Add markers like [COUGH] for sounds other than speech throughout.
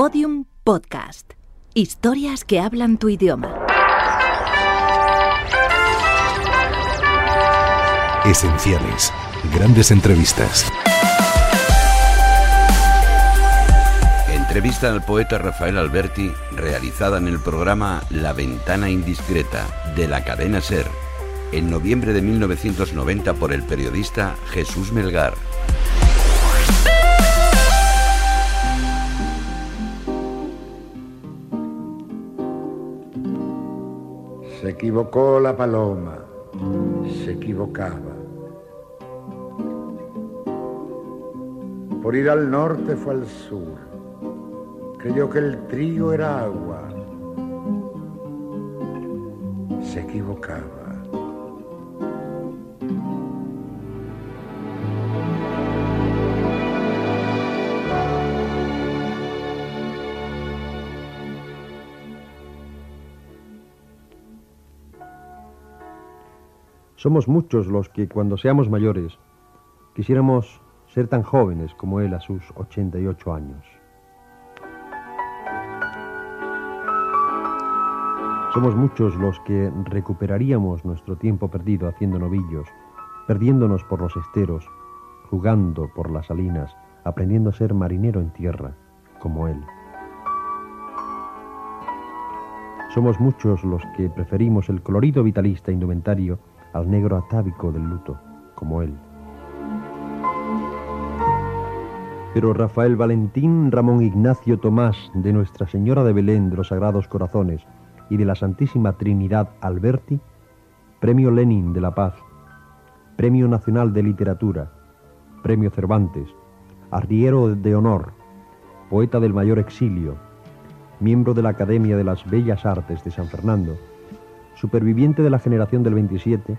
Podium Podcast. Historias que hablan tu idioma. Esenciales. Grandes entrevistas. Entrevista al poeta Rafael Alberti realizada en el programa La Ventana Indiscreta de la cadena Ser en noviembre de 1990 por el periodista Jesús Melgar. Se equivocó la paloma, se equivocaba. Por ir al norte fue al sur. Creyó que el trigo era agua. Se equivocaba. Somos muchos los que cuando seamos mayores quisiéramos ser tan jóvenes como él a sus 88 años. Somos muchos los que recuperaríamos nuestro tiempo perdido haciendo novillos, perdiéndonos por los esteros, jugando por las salinas, aprendiendo a ser marinero en tierra, como él. Somos muchos los que preferimos el colorido vitalista indumentario al negro atávico del luto, como él. Pero Rafael Valentín Ramón Ignacio Tomás de Nuestra Señora de Belén de los Sagrados Corazones y de la Santísima Trinidad Alberti, Premio Lenin de la Paz, Premio Nacional de Literatura, Premio Cervantes, Arriero de Honor, poeta del mayor exilio, miembro de la Academia de las Bellas Artes de San Fernando, superviviente de la generación del 27,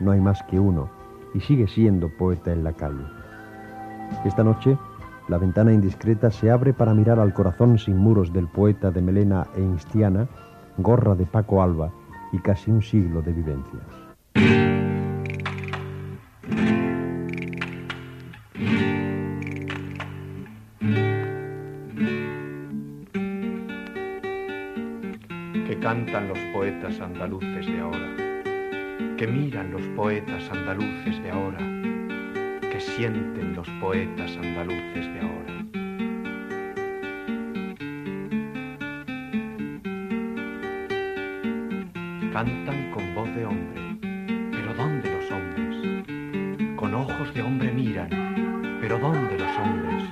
no hay más que uno, y sigue siendo poeta en la calle. Esta noche, la ventana indiscreta se abre para mirar al corazón sin muros del poeta de melena e instiana, gorra de Paco Alba y casi un siglo de vivencias. Cantan los poetas andaluces de ahora, que miran los poetas andaluces de ahora, que sienten los poetas andaluces de ahora. Cantan con voz de hombre, pero ¿dónde los hombres? Con ojos de hombre miran, pero ¿dónde los hombres?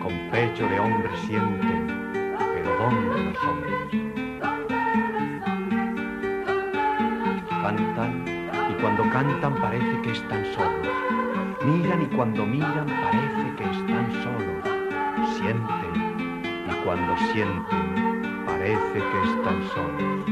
Con pecho de hombre sienten, pero ¿dónde los hombres? Cantan y cuando cantan parece que están solos. Miran y cuando miran parece que están solos. Sienten y cuando sienten parece que están solos.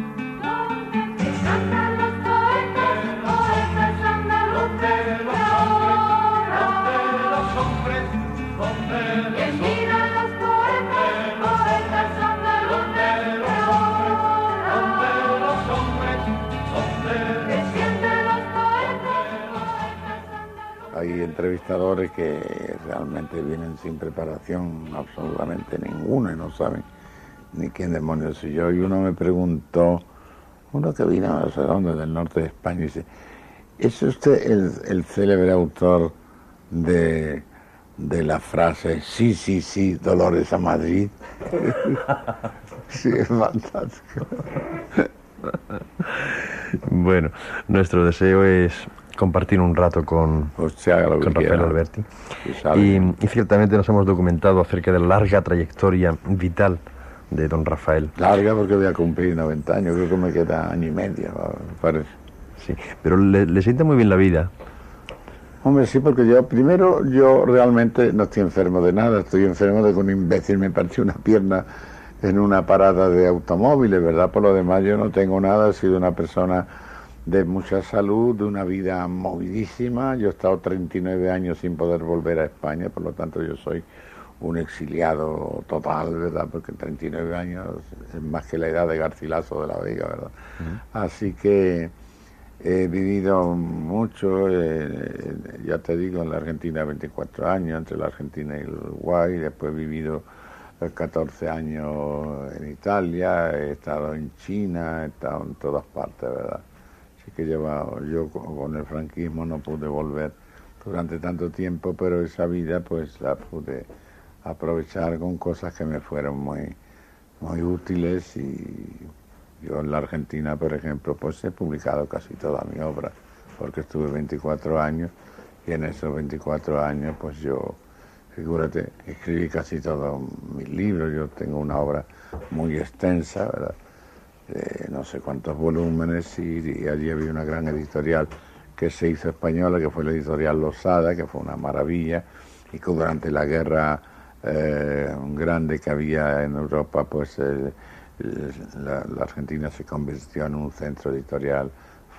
Entrevistadores que realmente vienen sin preparación absolutamente ninguna y no saben ni quién demonios soy yo. Y uno me preguntó, uno que vino no sé dónde, del norte de España, y dice, ¿es usted el, el célebre autor de, de la frase, sí, sí, sí, Dolores a Madrid? [LAUGHS] sí, es fantástico. Bueno, nuestro deseo es compartir un rato con, lo que con Rafael quiera. Alberti. Y. Y, ciertamente nos hemos documentado acerca de la larga trayectoria vital de don Rafael. Larga porque voy a cumplir 90 años, creo que me queda año y medio, me parece. Sí, pero le, le sienta muy bien la vida. Hombre, sí, porque yo, primero, yo realmente no estoy enfermo de nada, estoy enfermo de que un imbécil me partió una pierna en una parada de automóviles, ¿verdad? Por lo demás, yo no tengo nada, he sido una persona de mucha salud, de una vida movidísima. Yo he estado 39 años sin poder volver a España, por lo tanto, yo soy un exiliado total, ¿verdad? Porque 39 años es más que la edad de Garcilaso de la Vega, ¿verdad? Así que he vivido mucho, eh, ya te digo, en la Argentina 24 años, entre la Argentina y el Uruguay, después he vivido 14 años en Italia, he estado en China, he estado en todas partes, ¿verdad? Que llevado, yo con el franquismo no pude volver durante tanto tiempo, pero esa vida pues la pude aprovechar con cosas que me fueron muy, muy útiles y yo en la Argentina, por ejemplo, pues he publicado casi toda mi obra, porque estuve 24 años y en esos 24 años pues yo, figúrate, escribí casi todos mis libros, yo tengo una obra muy extensa, ¿verdad? De no sé cuántos volúmenes y, allí había una gran editorial que se hizo española, que fue la editorial Losada, que fue una maravilla, y que durante la guerra eh, grande que había en Europa, pues eh, la, Argentina se convirtió en un centro editorial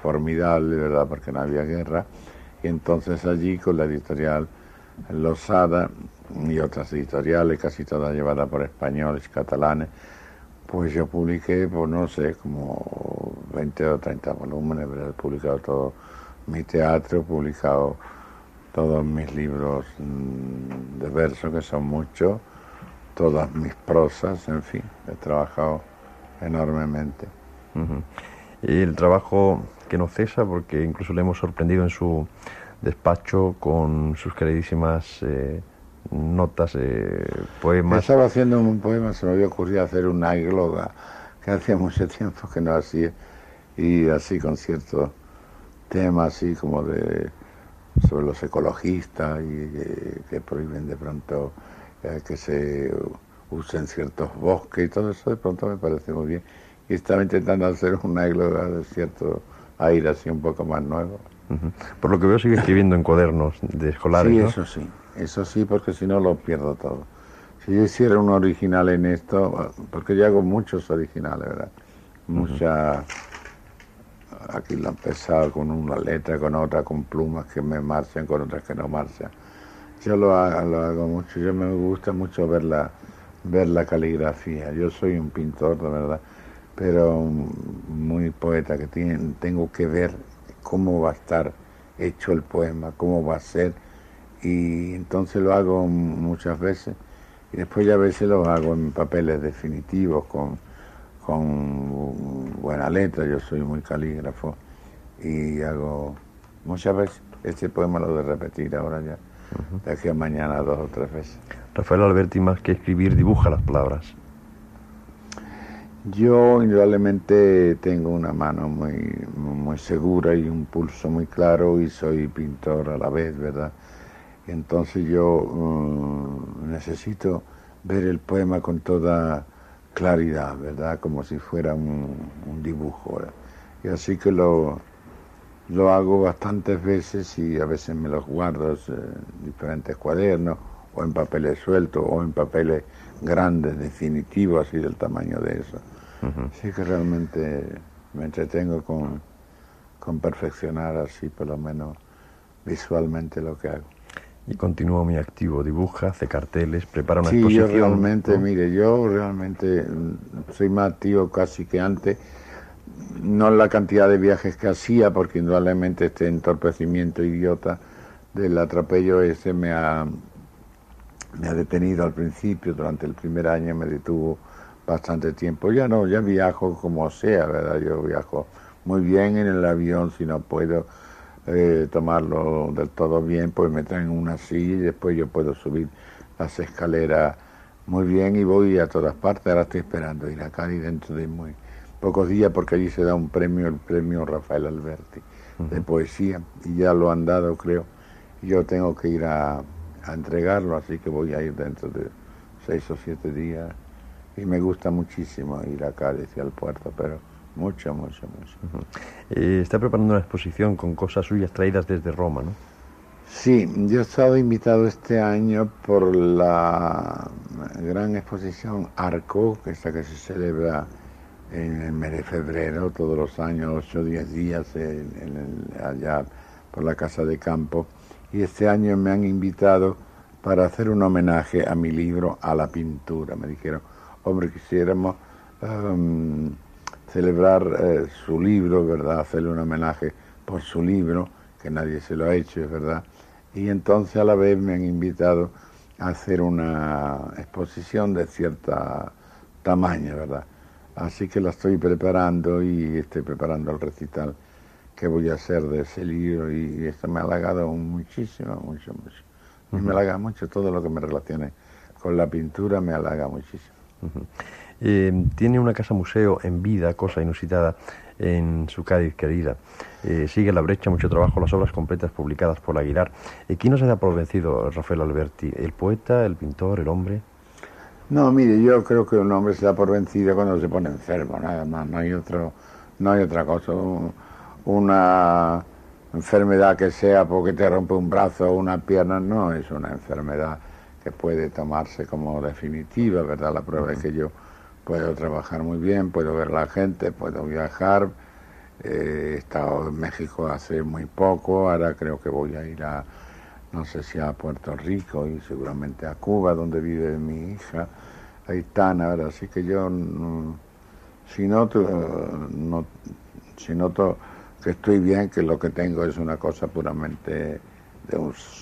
formidable, ¿verdad? Porque no había guerra. Y entonces allí con la editorial Losada y otras editoriales, casi todas llevadas por españoles, catalanes, pues yo publiqué, pues no sé, como 20 o 30 volúmenes, he publicado todo mi teatro, he publicado todos mis libros mm, de verso, que son muchos, todas mis prosas, en fin, he trabajado enormemente. Y el trabajo que no cesa, porque incluso le hemos sorprendido en su despacho con sus queridísimas eh, notas, eh, poemas. Estaba haciendo un poema, se me había ocurrido hacer una égloga, que hacía mucho tiempo que no hacía, y así con ciertos temas así como de sobre los ecologistas y que prohíben de pronto eh, que se usen ciertos bosques y todo eso de pronto me parece muy bien. Y estaba intentando hacer una égloga de cierto aire así un poco más nuevo. Por lo que veo sigue escribiendo en cuadernos de escolares. Sí, eso sí, eso sí, porque si no lo pierdo todo. Si yo hiciera un original en esto, porque yo hago muchos originales, ¿verdad? Mucha... Aquí lo he empezado con una letra, con otra, con plumas que me marchan, con otras que no marchan. Yo lo hago, lo hago mucho, yo me gusta mucho ver la, ver la caligrafía. Yo soy un pintor, de verdad, pero muy poeta, que tengo que ver cómo va a estar hecho el poema, cómo va a ser, y entonces lo hago muchas veces, y después ya a veces lo hago en papeles definitivos, con, con buena letra, yo soy muy calígrafo, y hago muchas veces, este poema lo de repetir ahora ya, de aquí a mañana dos o tres veces. Rafael Alberti, más que escribir, dibuja las palabras. Yo indudablemente tengo una mano muy, muy segura y un pulso muy claro y soy pintor a la vez, ¿verdad? Entonces yo mm, necesito ver el poema con toda claridad, ¿verdad? Como si fuera un, dibujo. Y así que lo, lo hago bastantes veces y a veces me los guardo en diferentes cuadernos o en papeles sueltos o en papeles grandes, definitivos, así del tamaño de eso. Así que realmente me entretengo con, con perfeccionar así por lo menos visualmente lo que hago. Y continúa muy activo, dibuja, hace carteles, prepara una sí, exposición. yo realmente, mire, yo realmente mm, soy más activo casi que antes, no en la cantidad de viajes que hacía, porque indudablemente este entorpecimiento idiota del atropello ese me ha, me ha detenido al principio, durante el primer año me detuvo bastante tiempo. Ya no, ya viajo como sea, ¿verdad? Yo viajo muy bien en el avión, si no puedo eh, tomarlo del todo bien, pues me traen una silla y después yo puedo subir las escaleras muy bien y voy a todas partes. Ahora estoy esperando ir a Cali dentro de muy pocos días porque allí se da un premio, el premio Rafael Alberti de poesía y ya lo han dado creo. Yo tengo que ir a, a entregarlo, así que voy a ir dentro de seis o siete días. Y me gusta muchísimo ir a Cádiz y al puerto, pero mucho, mucho. Eh, está preparando una exposición con cosas suyas traídas desde Roma, ¿no? Sí, yo he estado invitado este año por la gran exposición Arco, que que se celebra en el mes de febrero, todos los años, 8 o 10 días allá por la Casa de Campo y este año me han invitado para hacer un homenaje a mi libro, a la pintura. Me dijeron, hombre, quisiéramos um, celebrar eh, su libro, ¿verdad? Hacerle un homenaje por su libro, que nadie se lo ha hecho, es verdad. Y entonces a la vez me han invitado hacer una exposición de cierta tamaño, ¿verdad? Así que la estoy preparando y estoy preparando el recital que voy a hacer de ese libro y esto me ha halagado muchísimo, mucho, mucho. Me halaga mucho todo lo que me relacione con la pintura, me halaga muchísimo. Eh, tiene una casa museo en vida, cosa inusitada, en su Cádiz querida. Eh, sigue la brecha, mucho trabajo, las obras completas publicadas por Aguilar. Eh, ¿Quién no se da por vencido, Rafael Alberti? ¿El poeta, el pintor, el hombre? No, mire, yo creo que un hombre se da por vencido cuando se pone enfermo, nada más, no hay otro, no hay otra cosa. Una enfermedad que sea porque te rompe un brazo o una pierna, no es una enfermedad que puede tomarse como definitiva, ¿verdad? La prueba es que yo puedo trabajar muy bien, puedo ver la gente, puedo viajar. Eh, he estado en México hace muy poco, ahora creo que voy a ir a, no sé si a Puerto Rico y seguramente a Cuba, donde vive mi hija, Aitana, ¿verdad? Así que yo, si noto, no, si noto que estoy bien, que lo que tengo es una cosa puramente de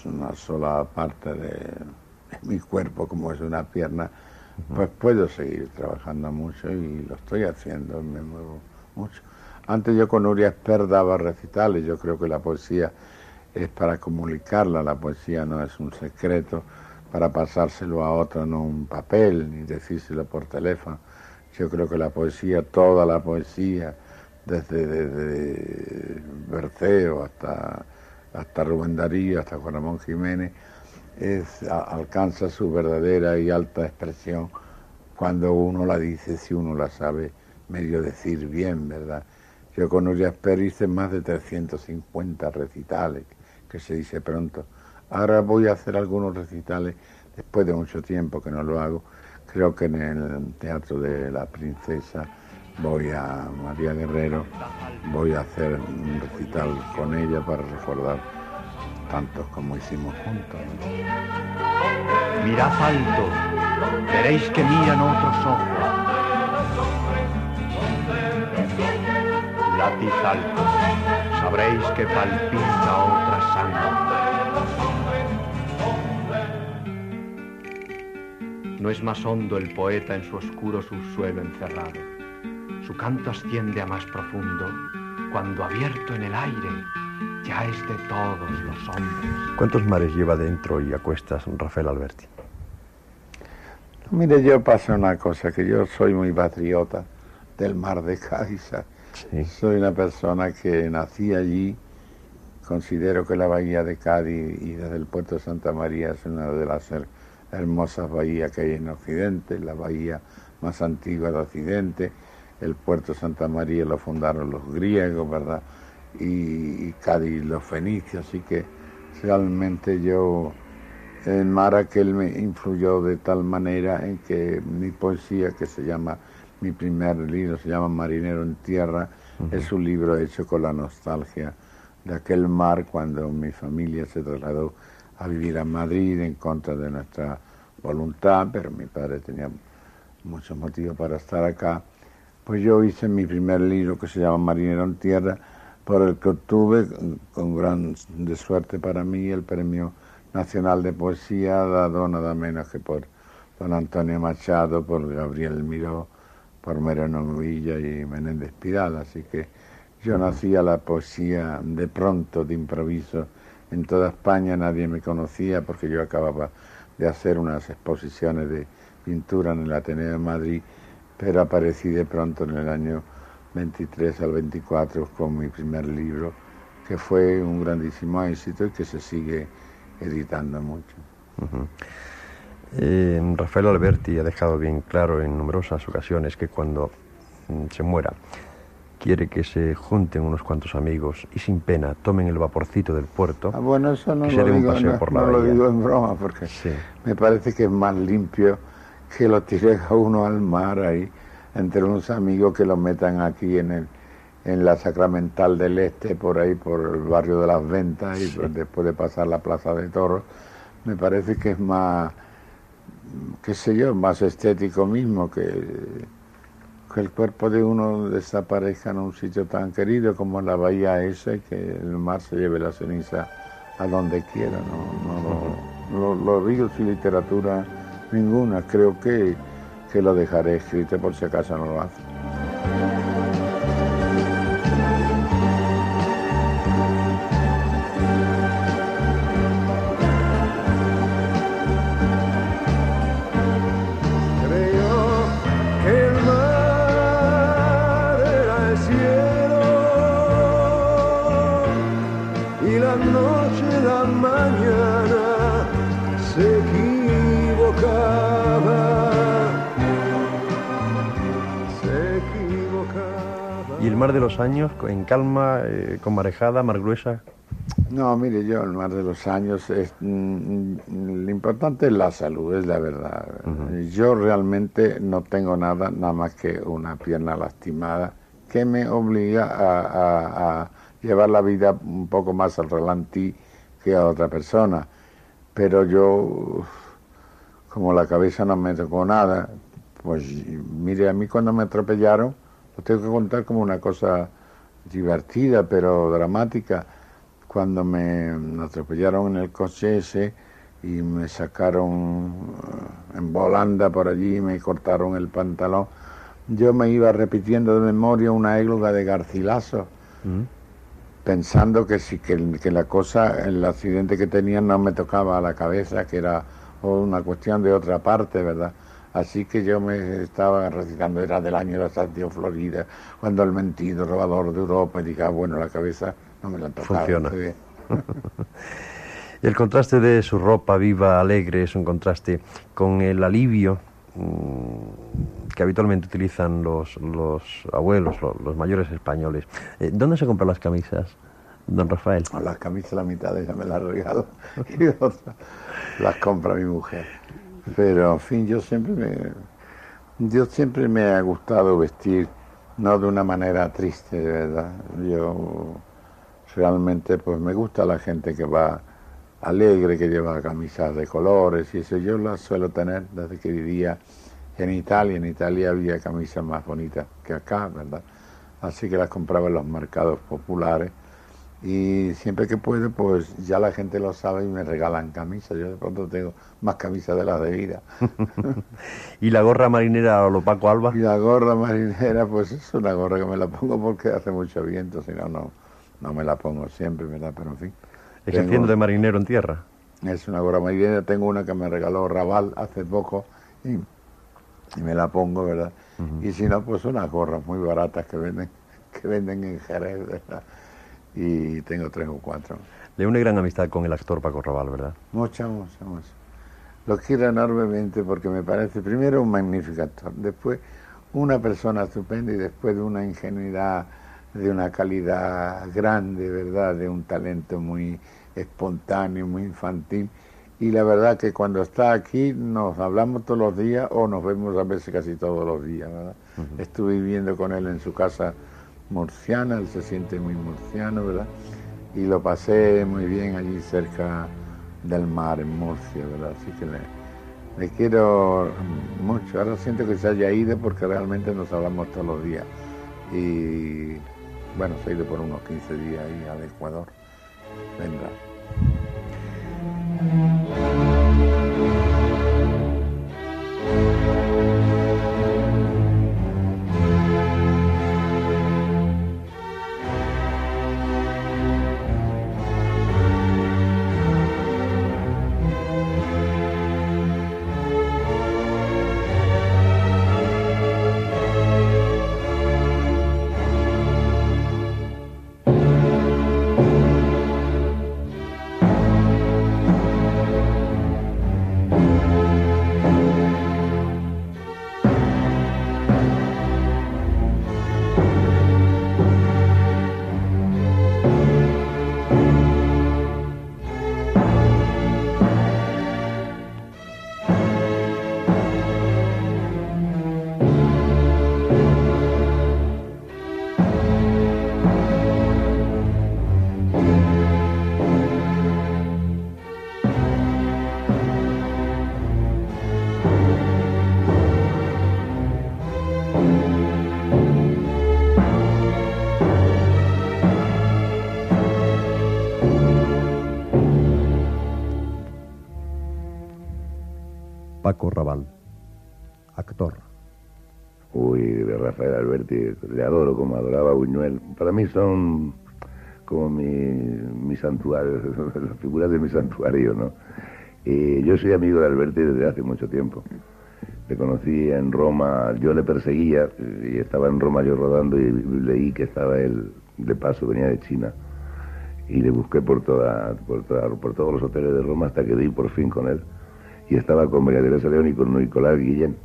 una sola parte de mi cuerpo, como es una pierna, pues puedo seguir trabajando mucho y lo estoy haciendo, me muevo mucho. Antes yo con Nuria Esper daba recitales, yo creo que la poesía es para comunicarla, la poesía no es un secreto para pasárselo a otro, no un papel, ni decírselo por teléfono. Yo creo que la poesía, toda la poesía, desde, desde Berceo hasta, hasta Rubén Darío, hasta Juan Ramón Jiménez, es, alcanza su verdadera y alta expresión cuando uno la dice, si uno la sabe medio decir bien, ¿verdad? Yo con Urias hice más de 350 recitales, que se dice pronto. Ahora voy a hacer algunos recitales, después de mucho tiempo que no lo hago, creo que en el Teatro de la Princesa voy a María Guerrero, voy a hacer un recital con ella para recordar tantos como hicimos juntos. Mirad alto, veréis que miran otros ojos. Látiz alto, sabréis que palpita otra sangre. No es más hondo el poeta en su oscuro subsuelo encerrado. Su canto asciende a más profundo cuando abierto en el aire ya es de todos los hombres. ¿Cuántos mares lleva dentro y a cuestas Rafael Alberti? Mire, yo paso una cosa, que yo soy muy patriota del mar de Cádiz. Soy una persona que nací allí, considero que la bahía de Cádiz y desde el puerto de Santa María es una de las hermosas bahías que hay en Occidente, la bahía más antigua de Occidente. El puerto de Santa María lo fundaron los griegos, ¿verdad? Y, Cádiz, los fenicios, así que realmente yo, en mar aquel me influyó de tal manera en que mi poesía, que se llama, mi primer libro se llama Marinero en Tierra, es un libro hecho con la nostalgia de aquel mar cuando mi familia se trasladó a vivir a Madrid en contra de nuestra voluntad, pero mi padre tenía muchos motivos para estar acá. Pues yo hice mi primer libro que se llama Marinero en Tierra, por el que obtuve, con gran de suerte para mí, el Premio Nacional de Poesía, dado nada menos que por don Antonio Machado, por Gabriel Miró, por Mereno Villa y Menéndez Pidal. Así que yo nací a la poesía de pronto, de improviso. En toda España nadie me conocía porque yo acababa de hacer unas exposiciones de pintura en el Ateneo de Madrid, pero aparecí de pronto en el año 23 al 24 con mi primer libro, que fue un grandísimo éxito y que se sigue editando mucho. Eh, Rafael Alberti ha dejado bien claro en numerosas ocasiones que cuando mm, se muera quiere que se junten unos cuantos amigos y sin pena tomen el vaporcito del puerto. Ah, bueno, eso no, lo digo, no, lo digo, en broma porque me parece que es más limpio que lo tire a [LAUGHS] uno al mar ahí entre unos amigos que los metan aquí en el en la Sacramental del Este, por ahí, por el barrio de las Ventas, y después de pasar la Plaza de Toros, me parece que es más, qué sé yo, más estético mismo, que, que el cuerpo de uno desaparezca en un sitio tan querido como la bahía esa y que el mar se lleve la ceniza a donde quiera, no, no Los, los ríos y literatura, ninguna. Creo que, que lo dejaré escrito por si acaso no lo hace. Mar de los años, en calma, eh, con marejada, mar gruesa? No, mire, yo el mar de los años, es, mm, mm, lo importante es la salud, es la verdad. Yo realmente no tengo nada, nada más que una pierna lastimada que me obliga a, a- a llevar la vida un poco más al relantí que a otra persona. Pero yo, como la cabeza no me tocó nada, pues mire, a mí cuando me atropellaron, lo tengo que contar como una cosa divertida, pero dramática cuando me atropellaron en el coche ese y me sacaron eh, en volanda por allí y me cortaron el pantalón, yo me iba repitiendo de memoria una égloga de Garcilaso, pensando que sí, que la cosa, el accidente que tenía no me tocaba a la cabeza, que era una cuestión de otra parte, ¿verdad? Así que yo me estaba recitando, era del año de la Santiago Florida, cuando el mentido robador de Europa, y dije, ah, bueno, la cabeza no me la tocaba. Funciona. bien. [LAUGHS] El contraste de su ropa viva, alegre, es un contraste con el alivio mm, que habitualmente utilizan los, los abuelos, lo- los, mayores españoles. Eh, ¿Dónde se compran las camisas, don Rafael? Las camisas la mitad de ella me las regalo [LAUGHS] y las compra mi mujer. Pero en fin, yo siempre me, yo siempre me ha gustado vestir, no de una manera triste, de verdad. Yo realmente pues me gusta la gente que va alegre, que lleva camisas de colores y eso. Yo las suelo tener desde que vivía en Italia. En Italia había camisas más bonitas que acá, ¿verdad? Así que las compraba en los mercados populares y siempre que puedo, pues ya la gente lo sabe y me regalan camisas. Yo de pronto tengo más camisas de las de vida. [LAUGHS] ¿Y la gorra marinera o lo Paco Alba? y la gorra marinera, pues es una gorra que me la pongo porque hace mucho viento, si no, no, no me la pongo siempre, ¿verdad? Pero en fin. Ejerciendo tengo- de marinero en tierra. Es una gorra marinera, tengo una que me regaló Raval hace poco y, y me la pongo, ¿verdad? Y si no, pues unas gorras muy baratas que venden, que venden en Jerez, ¿verdad? Y tengo tres o cuatro. De una gran amistad con el actor Paco Raval, ¿verdad? Mucha, mucha, mucha. Lo quiero enormemente porque me parece, primero, un magnífico actor, después, una persona estupenda y después de una ingenuidad, de una calidad grande, ¿verdad? De un talento muy espontáneo, muy infantil. Y la verdad que cuando está aquí nos hablamos todos los días o nos vemos a veces casi todos los días, ¿verdad? Estuve viviendo con él en su casa murciana, él se siente muy murciano, ¿verdad? Y lo pasé muy bien allí cerca del mar en Murcia, ¿verdad? Así que le, le quiero mucho. Ahora siento que se haya ido porque realmente nos hablamos todos los días. Y bueno, se ha ido por unos 15 días ahí al Ecuador. Vendrá. Rafael Alberti, le adoro como adoraba a Buñuel. Para mí son como mi, santuario, [LAUGHS] las figuras de mi santuario, ¿no? Yo soy amigo de Alberti desde hace mucho tiempo. Le conocí en Roma, yo le perseguía y estaba en Roma yo rodando y leí que estaba él de paso, venía de China. Y le busqué por, toda, por, toda- por todos los hoteles de Roma hasta que di por fin con él. Y estaba con María Teresa León y con Nicolás Guillén.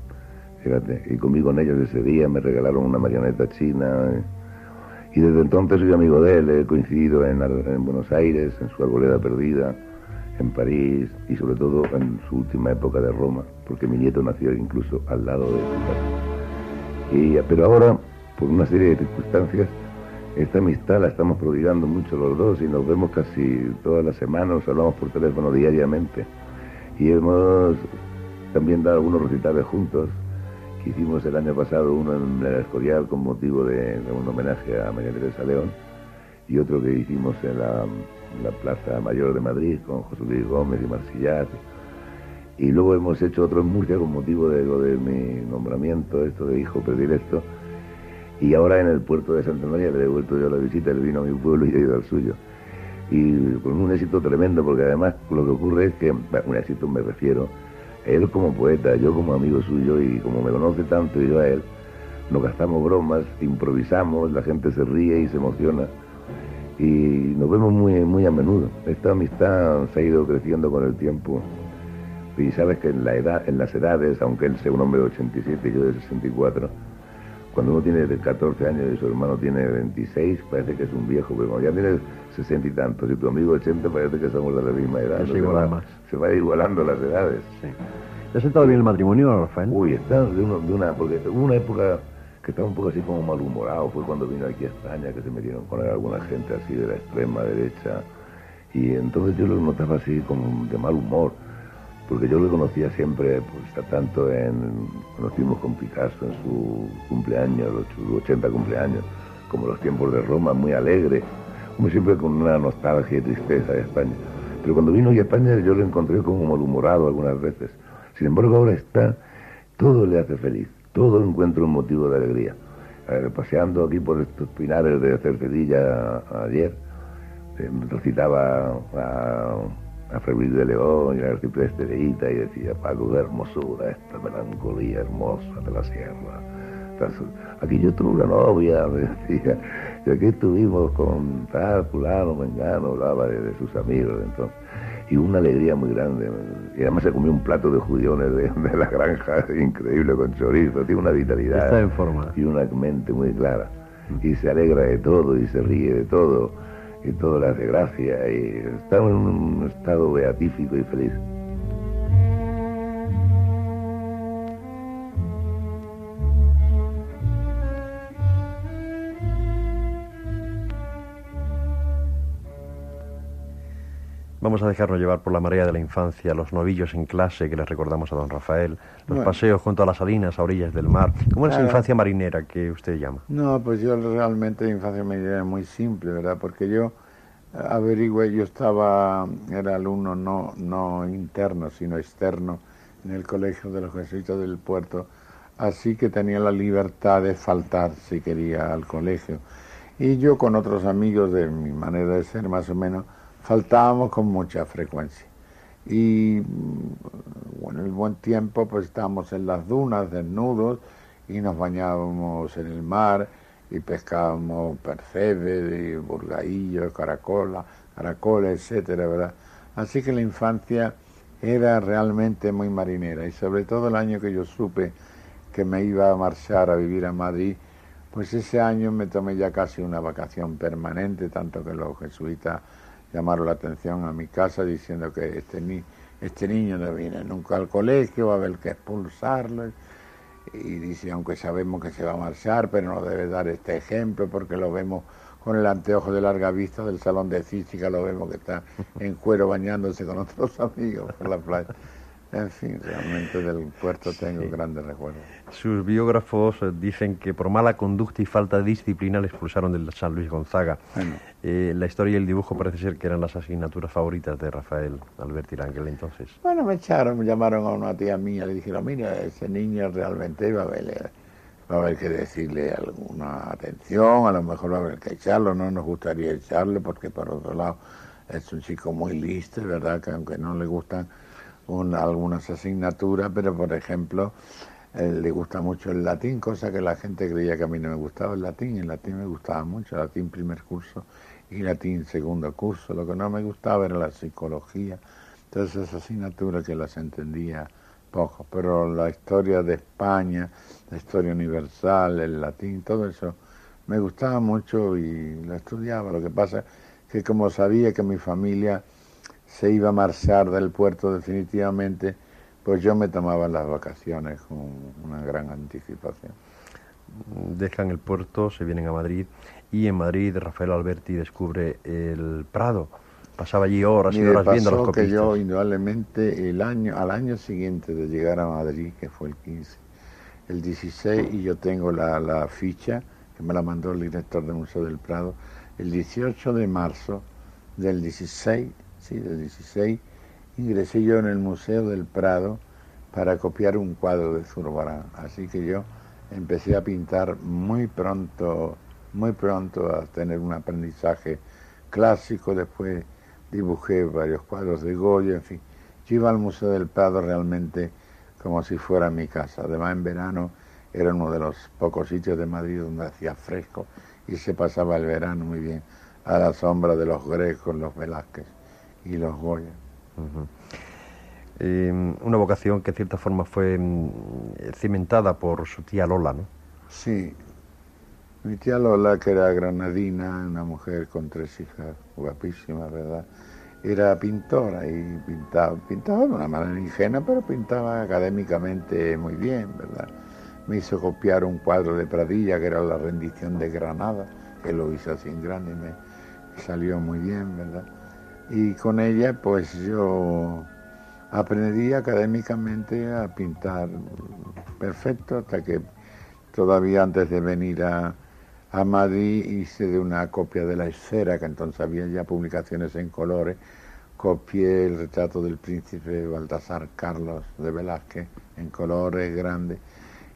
Fíjate, y comí con ellos ese día, me regalaron una marioneta china. eh, Y desde entonces soy amigo de él, he coincidido en, en Buenos Aires, en su arboleda perdida, en París y sobre todo en su última época de Roma, porque mi nieto nació incluso al lado de su casa. Y, pero ahora, por una serie de circunstancias, esta amistad la estamos prodigando mucho los dos y nos vemos casi todas las semanas, nos hablamos por teléfono diariamente. Y hemos también dado algunos recitales juntos, hicimos el año pasado, uno en el Escorial con motivo de, un homenaje a María Teresa León, y otro que hicimos en la, Plaza Mayor de Madrid con José Luis Gómez y Marsillat. Y luego hemos hecho otro en Murcia con motivo de mi nombramiento, esto de hijo predilecto. Y ahora en el puerto de Santa María le he devuelto yo la visita, él vino a mi pueblo y he ido al suyo. Y con un éxito tremendo, porque además lo que ocurre es que, bueno, un éxito me refiero, él como poeta, yo como amigo suyo y como me conoce tanto y yo a él, nos gastamos bromas, improvisamos, la gente se ríe y se emociona y nos vemos muy, muy a menudo. Esta amistad se ha ido creciendo con el tiempo y sabes que en, en las edades, aunque él sea un hombre de 87 y yo de 64, cuando uno tiene de 14 años y su hermano tiene 26, parece que es un viejo, pero cuando ya tienes 60 y tantos y tu amigo 80, parece que somos de la misma edad. Se va, más. se va igualando las edades. Sí. ¿Le ha sentado bien el matrimonio, Rafael? Uy, está de, uno- de una, porque hubo una época que estaba un poco así como malhumorado, fue cuando vino aquí a España, que se metieron con él alguna gente así de la extrema derecha, y entonces yo lo notaba así como de mal humor, porque yo lo conocía siempre, pues a tanto en, estuvimos con Picasso en su cumpleaños, sus 80 cumpleaños, como los tiempos de Roma, muy alegre, como siempre con una nostalgia y tristeza de España. Pero cuando vino a España yo lo encontré como malhumorado algunas veces. Sin embargo, ahora está, todo le hace feliz, todo encuentra un motivo de alegría. Paseando aquí por estos pinares de Cercedilla ayer, eh, recitaba a, a Febris de León y a Arcipreste de Ita y decía, Paco, qué hermosura, esta melancolía hermosa de la sierra. Entonces, Aquí yo tuve una novia, me [LAUGHS] decía, y aquí estuvimos con tal, fulano, mengano, hablaba de, de sus amigos, entonces, y una alegría muy grande. Y además se comió un plato de judiones de, de la granja, [LAUGHS] increíble, con chorizo, tiene una vitalidad Está en forma. y una mente muy clara. Y se alegra de todo y se ríe de todo y todo le hace gracia y está en un estado beatífico y feliz. Vamos a dejarnos llevar por la marea de la infancia, los novillos en clase que les recordamos a don Rafael, los Bueno. paseos junto a las salinas, a orillas del mar. ¿Cómo era esa Claro. infancia marinera que usted llama? No, pues yo realmente mi infancia me era muy simple, ¿verdad? Porque yo eh, averigüé, yo estaba, era alumno no, no interno, sino externo en el Colegio de los Jesuitas del Puerto, así que tenía la libertad de faltar si quería al colegio. Y yo con otros amigos de mi manera de ser más o menos, faltábamos con mucha frecuencia. Y mm, bueno, el buen tiempo pues estábamos en las dunas desnudos y nos bañábamos en el mar y pescábamos percebes burgaillos, caracola, caracoles, etcétera, ¿verdad? Así que la infancia era realmente muy marinera y sobre todo el año que yo supe que me iba a marchar a vivir a Madrid, pues ese año me tomé ya casi una vacación permanente, tanto que los jesuitas llamaron la atención a mi casa diciendo que este, ni, este niño no viene nunca al colegio, va a haber que expulsarlo. Y dice, aunque sabemos que se va a marchar, pero no debe dar este ejemplo porque lo vemos con el anteojo de larga vista del salón de física, lo vemos que está en cuero bañándose con otros [LAUGHS] amigos por la playa. En fin, realmente del puerto tengo Sí. grandes recuerdos. Sus biógrafos eh, dicen que por mala conducta y falta de disciplina le expulsaron del San Luis Gonzaga. Bueno, Eh, la historia y el dibujo parece ser que eran las asignaturas favoritas de Rafael Alberti en aquel entonces. Bueno, me echaron, me llamaron a una tía mía, le dijeron, mira, ese niño realmente va a haber, va a haber que decirle alguna atención, a lo mejor va a haber que echarlo, no nos gustaría echarle, porque por otro lado es un chico muy listo, ¿verdad? Que aunque no le gustan un- algunas asignaturas, pero por ejemplo, eh, le gusta mucho el latín, cosa que la gente creía que a mí no me gustaba el latín, el latín me gustaba mucho, el latín primer curso y latín segundo curso, lo que no me gustaba era la psicología, todas esas asignaturas que las entendía poco, pero la historia de España, la historia universal, el latín, todo eso me gustaba mucho y lo estudiaba. Lo que pasa que como sabía que mi familia se iba a marchar del puerto definitivamente, pues yo me tomaba las vacaciones con una gran anticipación. Dejan el puerto, se vienen a Madrid y en Madrid Rafael Alberti descubre el Prado. Pasaba allí horas y horas viendo los pasó que copistas. yo indudablemente el año, al año siguiente de llegar a Madrid, que fue el 15, el 16, y yo tengo la, la ficha, que me la mandó el director del Museo del Prado, el 18 de marzo del 16, del 16, ingresé yo en el Museo del Prado para copiar un cuadro de Zurbarán. Así que yo empecé a pintar muy pronto, muy pronto a tener un aprendizaje clásico, después dibujé varios cuadros de Goya, en fin. Yo iba al Museo del Prado realmente como si fuera mi casa. Además, en verano era uno de los pocos sitios de Madrid donde hacía fresco y se pasaba el verano muy bien a la sombra de los Grecos, los Velázquez y los Goya. Eh, una vocación que en cierta forma fue mm, cimentada por su tía Lola, ¿no? Sí, mi tía Lola, que era granadina, una mujer con tres hijas guapísimas, ¿verdad? Era pintora y pintaba, pintaba de una manera ingenua, pero pintaba académicamente muy bien, ¿verdad? Me hizo copiar un cuadro de Pradilla, que era la rendición de Granada, que lo hizo así en grande y me salió muy bien, ¿verdad? Y con ella, pues yo aprendí académicamente a pintar perfecto hasta que todavía antes de venir a, a Madrid hice de una copia de la esfera, que entonces había ya publicaciones en colores, copié el retrato del príncipe Baltasar Carlos de Velázquez en colores grandes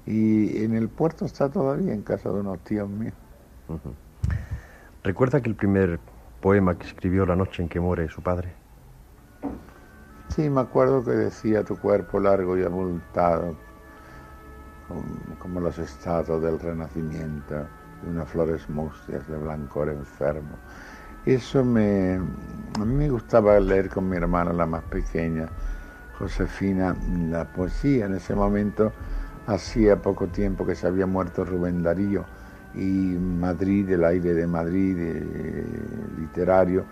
y en el puerto está todavía en casa de unos tíos míos. Ujú. ¿Recuerda que el primer poema que escribió la noche en que muere su padre? Sí, me acuerdo que decía tu cuerpo largo y abultado, como, los estatuas del Renacimiento, de unas flores mustias de blancor enfermo. Eso me, a mí me gustaba leer con mi hermana, la más pequeña, Josefina, la poesía. En ese momento hacía poco tiempo que se había muerto Rubén Darío y Madrid, el aire de Madrid eh, literario,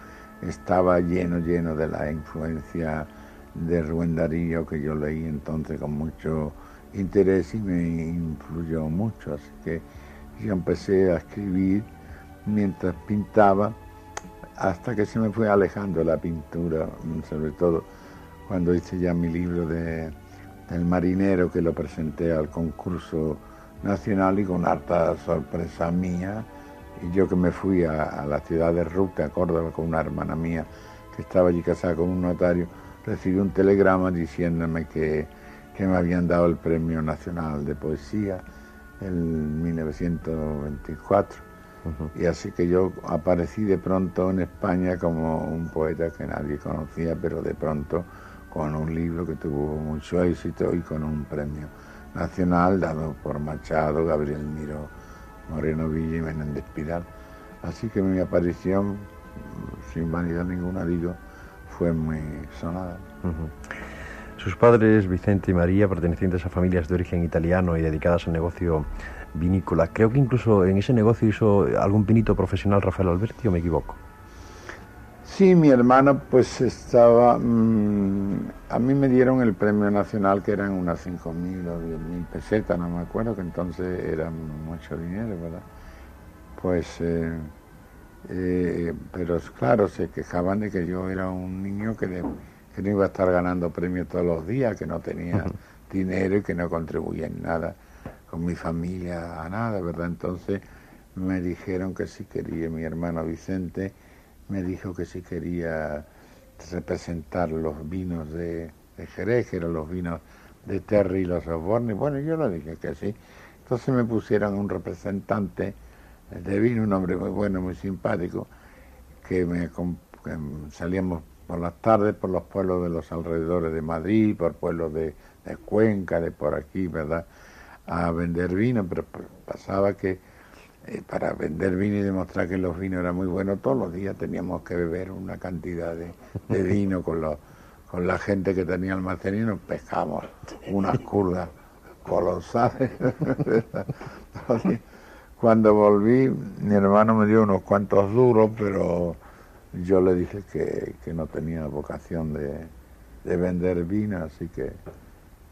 estaba lleno, lleno de la influencia de Rubén Darío que yo leí entonces con mucho interés y me influyó mucho. Así que yo empecé a escribir mientras pintaba hasta que se me fue alejando la pintura, sobre todo cuando hice ya mi libro de, del marinero que lo presenté al concurso nacional y con harta sorpresa mía. Y yo que me fui a, a la ciudad de Ruta, a Córdoba, con una hermana mía que estaba allí casada con un notario, recibí un telegrama diciéndome que, que me habían dado el Premio Nacional de Poesía en 1924. Y así que yo aparecí de pronto en España como un poeta que nadie conocía, pero de pronto con un libro que tuvo mucho éxito y con un premio nacional dado por Machado, Gabriel Miró, Moreno Villa y Menéndez Pilar. Así que mi aparición, sin vanidad ninguna, digo, fue muy sonada. Sus padres, Vicente y María, pertenecientes a familias de origen italiano y dedicadas al negocio vinícola. Creo que incluso en ese negocio hizo algún pinito profesional Rafael Alberti, o me equivoco. Sí, mi hermano pues estaba... mm, a mí me dieron el premio nacional que eran unas 5.000 o 10.000 pesetas, no me acuerdo, que entonces era mucho dinero, ¿verdad? Pues... eh, eh, pero claro, se quejaban de que yo era un niño que de- que no iba a estar ganando premios todos los días, que no tenía dinero y que no contribuía en nada con mi familia a nada, ¿verdad? Entonces me dijeron que si quería, mi hermano Vicente me dijo que si quería representar los vinos de, de Jerez, que eran los vinos de Terry y los Osborne. Bueno, yo le dije que sí. Entonces me pusieron un representante de vino, un hombre muy bueno, muy simpático, que me salíamos por las tardes por los pueblos de los alrededores de Madrid, por pueblos de, de Cuenca, de por aquí, ¿verdad? A vender vino, pero pasaba que eh, para vender vino y demostrar que los vinos eran muy buenos, todos los días teníamos que beber una cantidad de, de [LAUGHS] vino con, los, con la gente que tenía almacén y nos pescamos unas curdas colosales. [LAUGHS] Cuando volví, mi hermano me dio unos cuantos duros, pero yo le dije que, que no tenía vocación de, de, vender vino, así que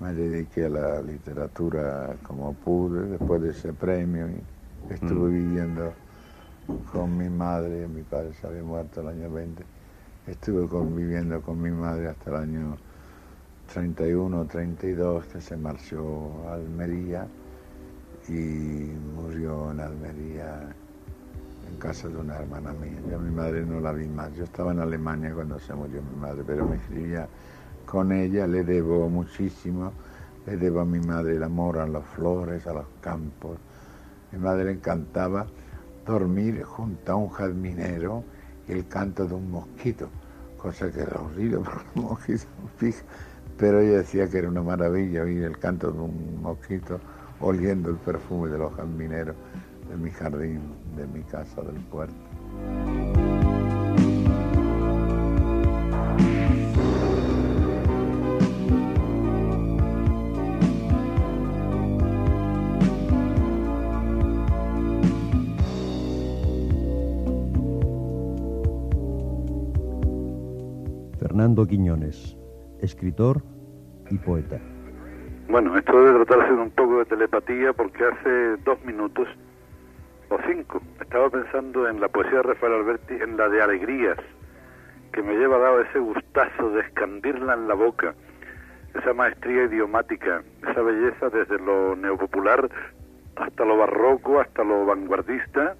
me dediqué a la literatura como pude después de ese premio y estuve viviendo con mi madre, mi padre se había muerto el año 20, estuve conviviendo con mi madre hasta el año 31 32 que se marchó a Almería y murió en Almería en casa de una hermana mía. Yo a mi madre no la vi más. Yo estaba en Alemania cuando se murió mi madre, pero me escribía con ella, le debo muchísimo, le debo a mi madre el amor a las flores, a los campos. Mi madre le encantaba dormir junto a un jardinero y el canto de un mosquito, cosa que era horrible [LAUGHS] porque los mosquitos pero ella decía que era una maravilla oír el canto de un mosquito oliendo el perfume de los jardíneros de mi jardín, de mi casa del puerto. Escritor y poeta. Bueno, esto debe tratarse de un poco de telepatía porque hace dos minutos o cinco estaba pensando en la poesía de Rafael Alberti, en la de Alegrías, que me lleva dado ese gustazo de escandirla en la boca, esa maestría idiomática, esa belleza desde lo neopopular hasta lo barroco, hasta lo vanguardista,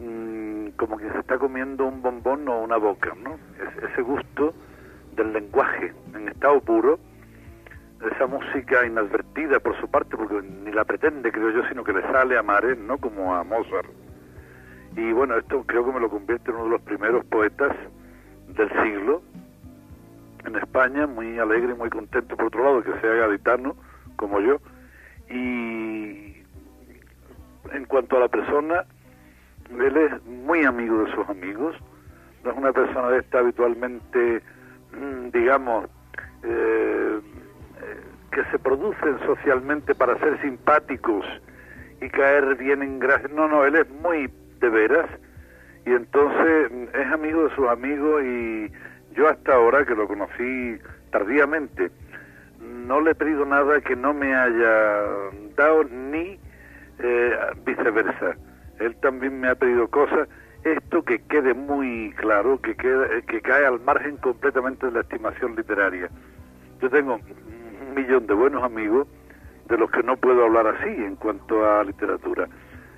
mmm, como que se está comiendo un bombón o una boca, ¿no? Es, ese gusto del lenguaje en estado puro, esa música inadvertida por su parte, porque ni la pretende, creo yo, sino que le sale a Mares, ¿no? Como a Mozart. Y bueno, esto creo que me lo convierte en uno de los primeros poetas del siglo en España, muy alegre y muy contento, por otro lado, que sea gaditano, como yo. Y en cuanto a la persona, él es muy amigo de sus amigos, no es una persona de esta habitualmente, digamos, eh, que se producen socialmente para ser simpáticos y caer bien en gracia. No, no, él es muy de veras y entonces mm, es amigo de sus amigos y yo hasta ahora que lo conocí tardíamente no le he pedido nada que no me haya dado ni eh, viceversa. Él también me ha pedido cosas. Esto que quede muy claro, que, quede, que cae al margen completamente de la estimación literaria. Yo tengo un millón de buenos amigos de los que no puedo hablar así en cuanto a literatura.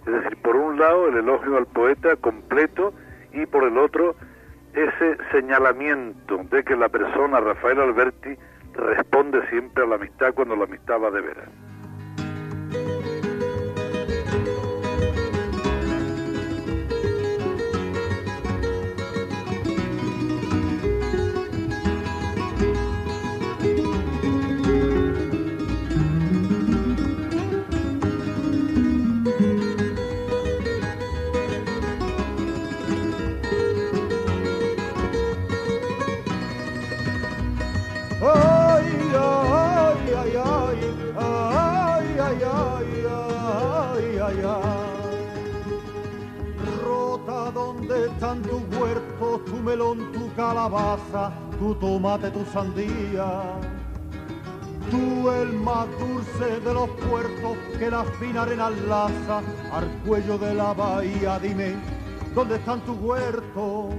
Es decir, por un lado el elogio al poeta completo y por el otro ese señalamiento de que la persona Rafael Alberti responde siempre a la amistad cuando la amistad va de veras. donde están tu cuerpo, tu melón, tu calabaza, tu tomate, tu sandía. Tú el más dulce de los puertos que la fina arena laza al cuello de la bahía, dime, ¿dónde están tus huertos?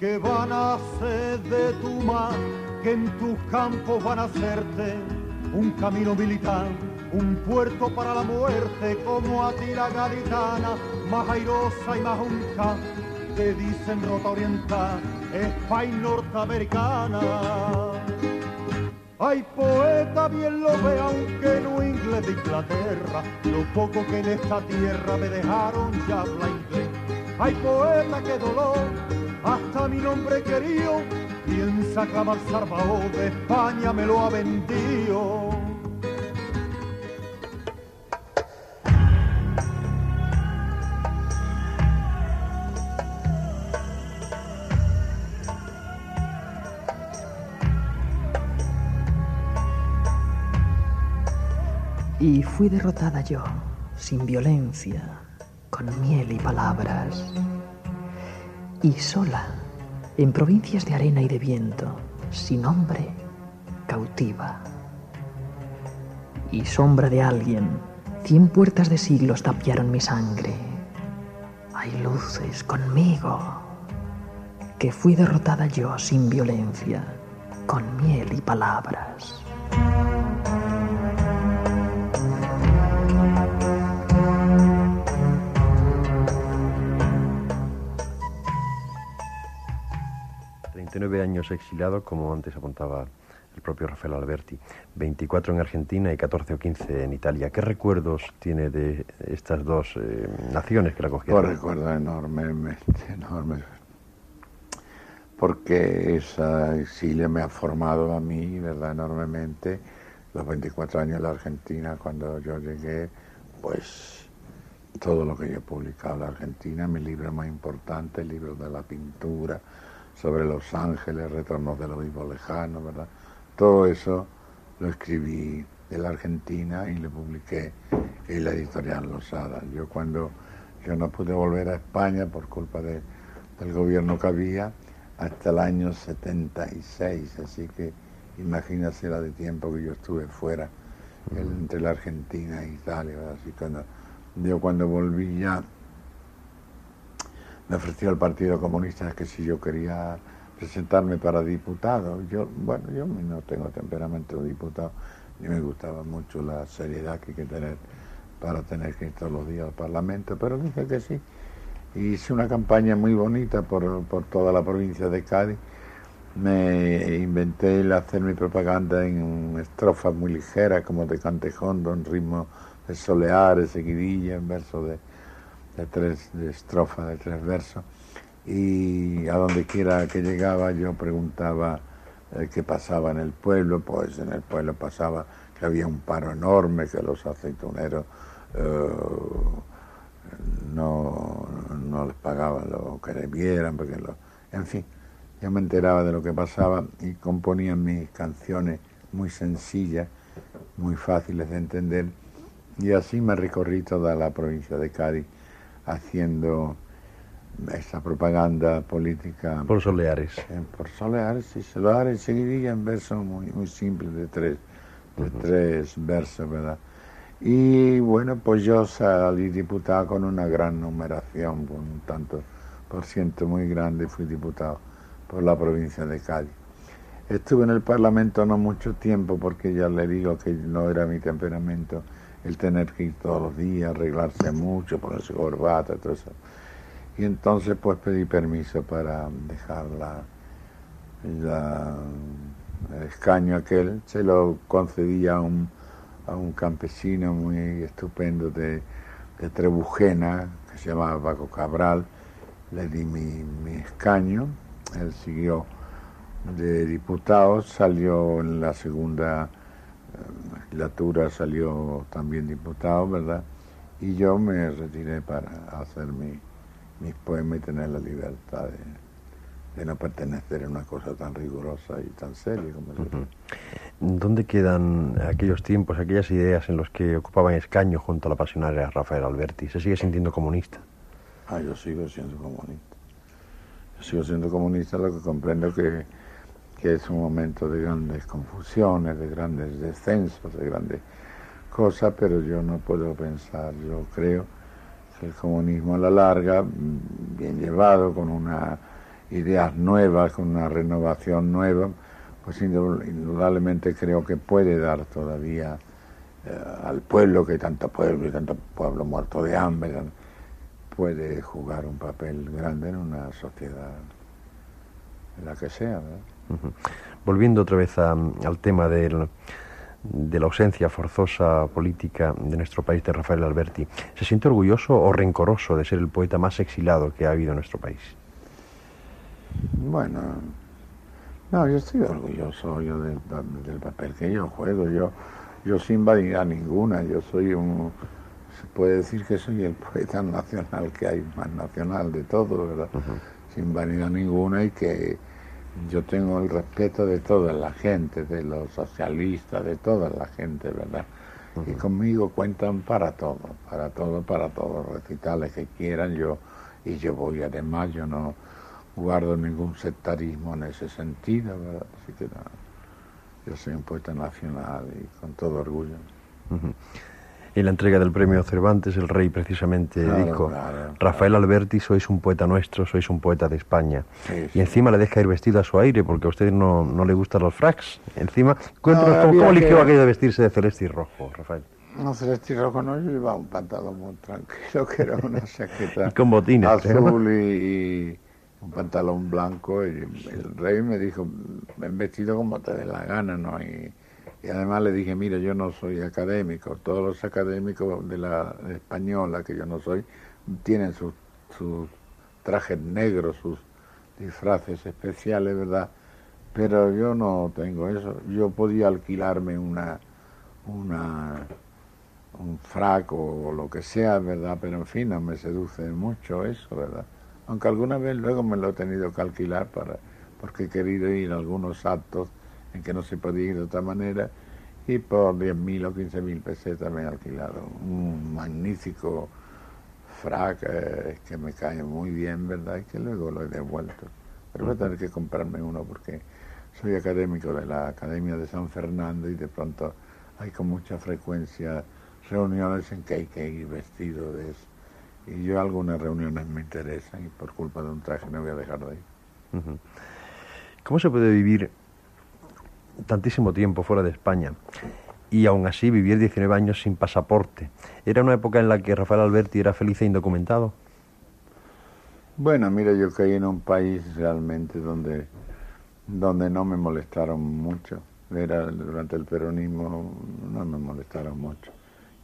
que van a hacer de tu mar, que en tus campos van a hacerte un camino militar, un puerto para la muerte, como a ti la gaditana, más airosa y más junta, te dicen rota oriental, España norteamericana. Hay poeta bien lo ve, aunque no inglés de Inglaterra, lo poco que en esta tierra me dejaron ya habla inglés. Hay poeta que dolor, hasta mi nombre querido, piensa que al Salvador de España me lo ha vendido. Y fui derrotada yo, sin violencia, con miel y palabras. Y sola, en provincias de arena y de viento, sin hombre, cautiva. Y sombra de alguien, cien puertas de siglos tapiaron mi sangre. Hay luces conmigo, que fui derrotada yo sin violencia, con miel y palabras. Años exilado, como antes apuntaba el propio Rafael Alberti, 24 en Argentina y 14 o 15 en Italia. ¿Qué recuerdos tiene de estas dos eh, naciones que la cogieron? Pues recuerdo enormemente, enorme, porque esa exilio me ha formado a mí, ¿verdad?, enormemente. Los 24 años en la Argentina, cuando yo llegué, pues todo lo que yo he publicado en la Argentina, mi libro más importante, el libro de la pintura, sobre Los Ángeles, Retornos de los Vivos Lejanos, ¿verdad? Todo eso lo escribí de la Argentina y lo publiqué en la editorial Losada. Yo cuando yo no pude volver a España por culpa de, del gobierno que había hasta el año 76, así que imagínate la de tiempo que yo estuve fuera entre la Argentina e Italia, así cuando yo cuando volví ya me ofreció el Partido Comunista que si yo quería presentarme para diputado, yo, bueno, yo no tengo temperamento de diputado, ni me gustaba mucho la seriedad que hay que tener para tener que ir todos los días al Parlamento, pero dije que sí. Hice una campaña muy bonita por, por toda la provincia de Cádiz. Me inventé el hacer mi propaganda en estrofas muy ligeras, como de cantejondo, en ritmo de soleares, seguidilla, en verso de, de tres estrofas, de tres versos, y a donde quiera que llegaba yo preguntaba eh, qué pasaba en el pueblo, pues en el pueblo pasaba que había un paro enorme, que los aceituneros eh, no, no, les pagaban lo que debieran, porque lo, en fin, yo me enteraba de lo que pasaba y componía mis canciones muy sencillas, muy fáciles de entender, y así me recorrí toda la provincia de Cádiz haciendo esa propaganda política. Por Soleares. por Soleares, y Soleares seguiría en versos muy, muy simples, de tres, de tres versos, ¿verdad? Y bueno, pues yo salí diputado con una gran numeración, con un tanto por ciento muy grande, fui diputado por la provincia de Cádiz. Estuve en el Parlamento no mucho tiempo porque ya le digo que no era mi temperamento el tener que ir todos los días, arreglarse mucho, ponerse corbata, todo eso. Y entonces pues pedí permiso para dejar la, el escaño aquel, se lo concedí a un, a un campesino muy estupendo de, de, Trebujena, que se llamaba Paco Cabral, le di mi, mi escaño, él siguió de diputado, salió en la segunda legislatura salió también diputado, ¿verdad? Y yo me retiré para hacer mi, mis poemas y tener la libertad de, no pertenecer a una cosa tan rigurosa y tan seria como eso. ¿Dónde quedan aquellos tiempos, aquellas ideas en los que ocupaban escaño junto a la pasionaria Rafael Alberti? ¿Se sigue sintiendo comunista? Ah, yo sigo siendo comunista. Yo sigo siendo comunista, lo que comprendo que que es un momento de grandes confusiones, de grandes descensos, de grandes cosas, pero yo no puedo pensar, yo creo que el comunismo a la larga, bien llevado, con una ideas nuevas, con una renovación nueva, pues indudablemente creo que puede dar todavía eh, al pueblo, que tanto pueblo y tanto pueblo muerto de hambre, puede jugar un papel grande en una sociedad, en la que sea. Volviendo otra vez al tema del, de la ausencia forzosa política de nuestro país de Rafael Alberti, ¿se siente orgulloso o rencoroso de ser el poeta más exilado que ha habido en nuestro país? Bueno, no, yo estoy orgulloso yo del, papel que yo juego. Yo, yo sin vanidad ninguna, yo soy un, se puede decir que soy el poeta nacional que hay, más nacional de todo, ¿verdad? Sin vanidad ninguna y que yo tengo el respeto de toda la gente, de los socialistas, de toda la gente, ¿verdad? Y conmigo cuentan para todo, para todo, para todos los recitales que quieran yo, y yo voy además, yo no guardo ningún sectarismo en ese sentido, ¿verdad? Así que yo soy un poeta nacional y con todo orgullo. En la entrega del premio Cervantes, el rey precisamente dijo, Rafael Alberti, sois un poeta nuestro, sois un poeta de España. y encima le deja ir vestido a su aire, porque a usted no, no le gustan los fracs. Encima, cuéntanos, ¿cómo, eligió aquello de vestirse de celeste y rojo, Rafael? No, celeste y rojo no, yo llevaba un pantalón muy tranquilo, que era una [LAUGHS] chaqueta con botines, azul y un pantalón blanco y el rey me dijo, ven vestido como te dé la gana, ¿no? Y, además le dije, mira, yo no soy académico, todos los académicos de la española, que yo no soy, tienen sus, sus trajes negros, sus disfraces especiales, ¿verdad? Pero yo no tengo eso. Yo podía alquilarme una, una, un frac o lo que sea, ¿verdad? Pero en fin, no me seduce mucho eso, ¿verdad? aunque alguna vez luego me lo he tenido que alquilar para, porque he querido ir a algunos actos en que no se podía ir de otra manera y por 10.000 o 15.000 pesetas me he alquilado un magnífico frac eh, que me cae muy bien, ¿verdad? Y que luego lo he devuelto. Pero voy a tener que comprarme uno porque soy académico de la Academia de San Fernando y de pronto hay con mucha frecuencia reuniones en que hay que ir vestido de eso y yo algunas reuniones me interesan y por culpa de un traje no voy a dejar de ir. ¿Cómo se puede vivir tantísimo tiempo fuera de España y aún así vivir 19 años sin pasaporte? ¿Era una época en la que Rafael Alberti era feliz e indocumentado? Bueno, mira, yo caí en un país realmente donde, donde no me molestaron mucho. Era durante el peronismo no me molestaron mucho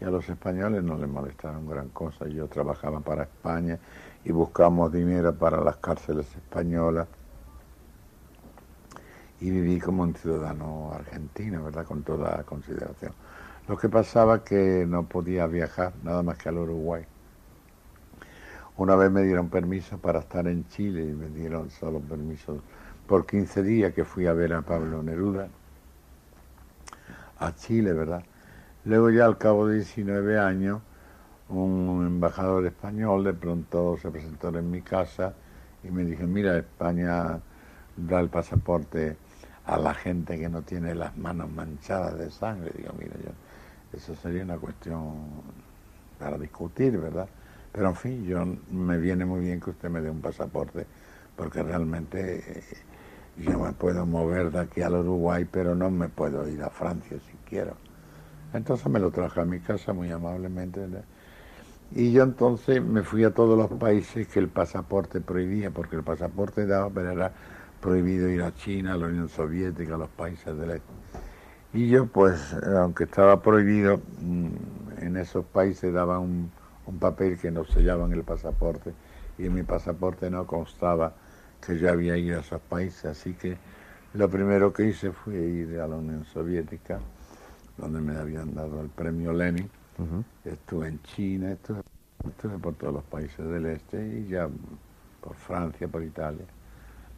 y a los españoles no les molestaron gran cosa. Yo trabajaba para España y buscamos dinero para las cárceles españolas y viví como un ciudadano argentino, ¿verdad? Con toda consideración. Lo que pasaba que no podía viajar nada más que al Uruguay. Una vez me dieron permiso para estar en Chile y me dieron solo permiso por 15 días que fui a ver a Pablo Neruda a Chile, ¿verdad? Luego ya al cabo de 19 años, un embajador español de pronto se presentó en mi casa y me dijo, mira, España da el pasaporte a la gente que no tiene las manos manchadas de sangre. Digo, mira, yo, eso sería una cuestión para discutir, ¿verdad? Pero en fin, yo me viene muy bien que usted me dé un pasaporte, porque realmente eh, yo me puedo mover de aquí al Uruguay, pero no me puedo ir a Francia si quiero. Entonces me lo traje a mi casa muy amablemente. Y yo entonces me fui a todos los países que el pasaporte prohibía, porque el pasaporte daba, pero era prohibido ir a China, a la Unión Soviética, a los países del este. Y yo pues, aunque estaba prohibido, mm, en esos países daban un, un papel que nos sellaban el pasaporte y en mi pasaporte no constaba que yo había ido a esos países, así que lo primero que hice fue ir a la Unión Soviética donde me habían dado el premio Lenin. Estuve en China, estuve, por todos los países del este y ya por Francia, por Italia,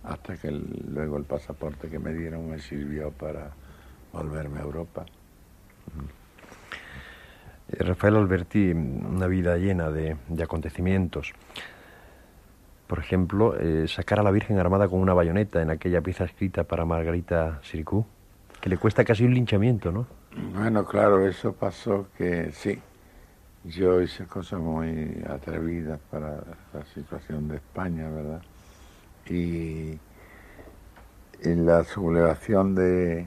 hasta que luego el pasaporte que me dieron me sirvió para volverme a Europa. Eh, Rafael Alberti, una vida llena de, acontecimientos. Por ejemplo, eh, sacar a la Virgen armada con una bayoneta en aquella pieza escrita para Margarita Siricú, que le cuesta casi un linchamiento, ¿no? Bueno, claro, eso pasó que sí. Yo hice cosas muy atrevidas para la situación de España, ¿verdad? Y, y la sublevación de,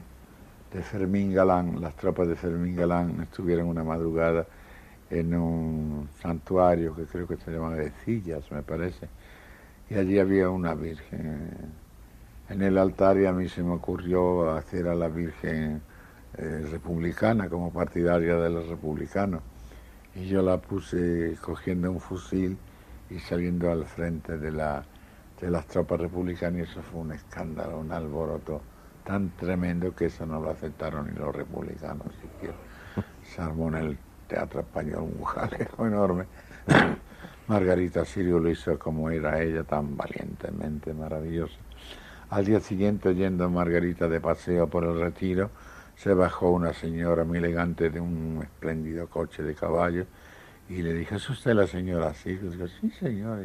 de Fermín Galán, las tropas de Fermín Galán estuvieron una madrugada en un santuario que creo que se llama de Cillas, me parece, y allí había una virgen. En el altar y a mí se me ocurrió hacer a la virgen eh, republicana como partidaria de los republicanos. Y yo la puse cogiendo un fusil y saliendo al frente de, la, de las tropas republicanas y eso fue un escándalo, un alboroto tan tremendo que eso no lo aceptaron ni los republicanos siquiera. [LAUGHS] Se armó en el Teatro Español un jaleo enorme. [COUGHS] Margarita Sirio lo hizo como era ella, tan valientemente maravillosa. Al día siguiente, yendo Margarita de paseo por el retiro, se bajó una señora muy elegante de un espléndido coche de caballo y le dije, ¿es usted la señora así? Digo, sí, señor.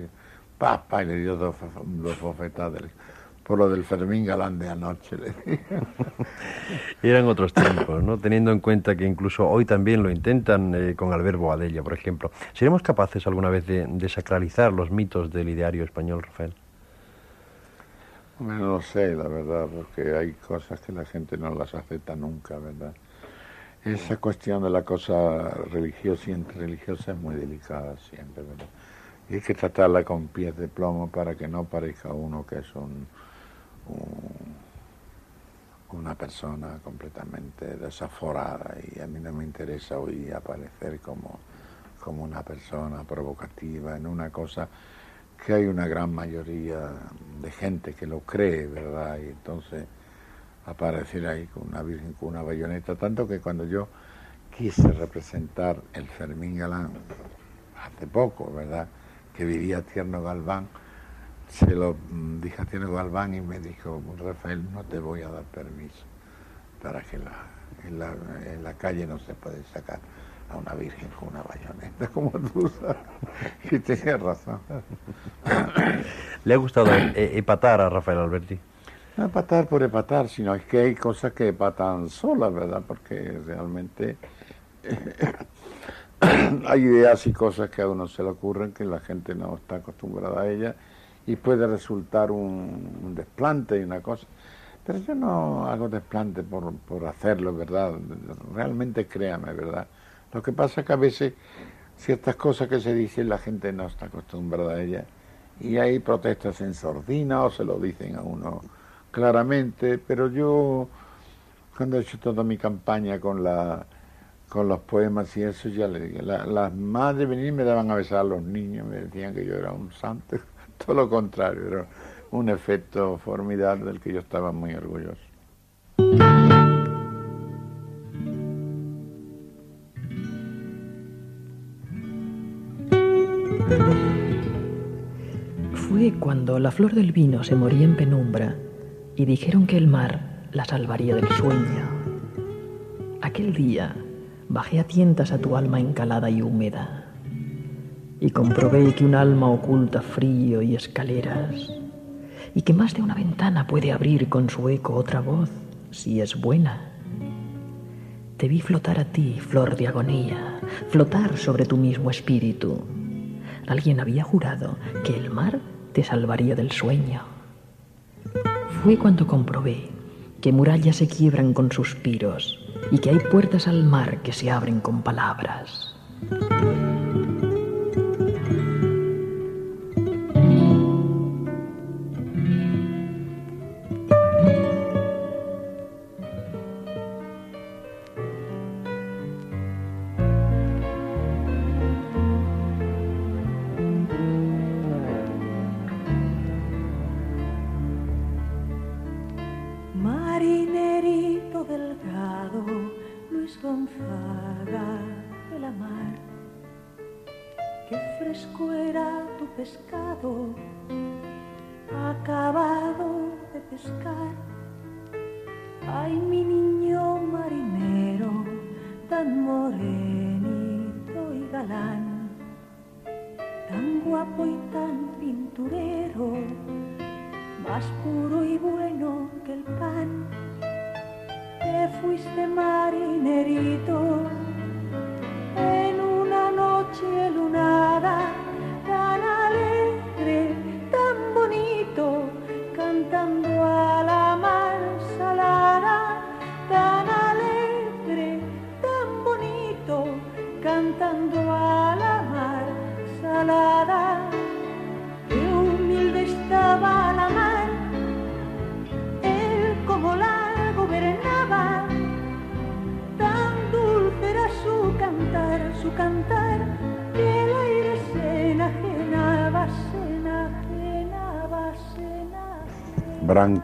Y, Papá, y le dio dos, dos bofetadas. Por lo del Fermín Galán de anoche, le dije. [LAUGHS] Eran otros tiempos, ¿no? Teniendo en cuenta que incluso hoy también lo intentan eh, con Albert Boadella, por ejemplo. ¿Seremos capaces alguna vez de, de sacralizar los mitos del ideario español, Rafael? Hombre, no lo sé, la verdad, porque hay cosas que la gente no las acepta nunca, ¿verdad? Esa cuestión de la cosa religiosa y religiosa es muy delicada siempre, ¿verdad? Y hay que tratarla con pies de plomo para que no parezca uno que es un, un- una persona completamente desaforada y a mí no me interesa hoy aparecer como, como una persona provocativa en una cosa que hay una gran mayoría de gente que lo cree, ¿verdad? Y entonces aparecer ahí con una virgen con una bayoneta, tanto que cuando yo quise representar el Fermín Galán hace poco, ¿verdad? Que vivía Tierno Galván, se lo mm, dije a Tierno Galván y me dijo, Rafael, no te voy a dar permiso para que la, en, la, en la calle no se puede sacar a una virgen con una bayoneta, [LAUGHS] como tú sabes. Y tienes razón. [COUGHS] ¿Le ha gustado eh, epatar a Rafael Alberti? No epatar por epatar, sino es que hay cosas que epatan solas, ¿verdad? Porque realmente [CLEARS THROAT] hay ideas y cosas que a uno se le ocurren que la gente no está acostumbrada a ellas y puede resultar un, desplante y una cosa. Pero yo no hago desplante por, por hacerlo, ¿verdad? Realmente créame, ¿verdad? Lo que pasa es que a veces ciertas cosas que se dicen la gente no está acostumbrada a ellas y hay protestas en sordina o se lo dicen a uno claramente, pero yo cuando he hecho toda mi campaña con la con los poemas y eso ya le dije, la- las madres venían y me daban a besar a los niños, me decían que yo era un santo, [LAUGHS] todo lo contrario, era un efecto formidable del que yo estaba muy orgulloso. Fue cuando la flor del vino se moría en penumbra y dijeron que el mar la salvaría del sueño. Aquel día bajé a tientas a tu alma encalada y húmeda y comprobé que un alma oculta frío y escaleras y que más de una ventana puede abrir con su eco otra voz si es buena. Te vi flotar a ti, flor de agonía, flotar sobre tu mismo espíritu. Alguien había jurado que el mar te salvaría del sueño. Fue cuando comprobé que murallas se quiebran con suspiros y que hay puertas al mar que se abren con palabras.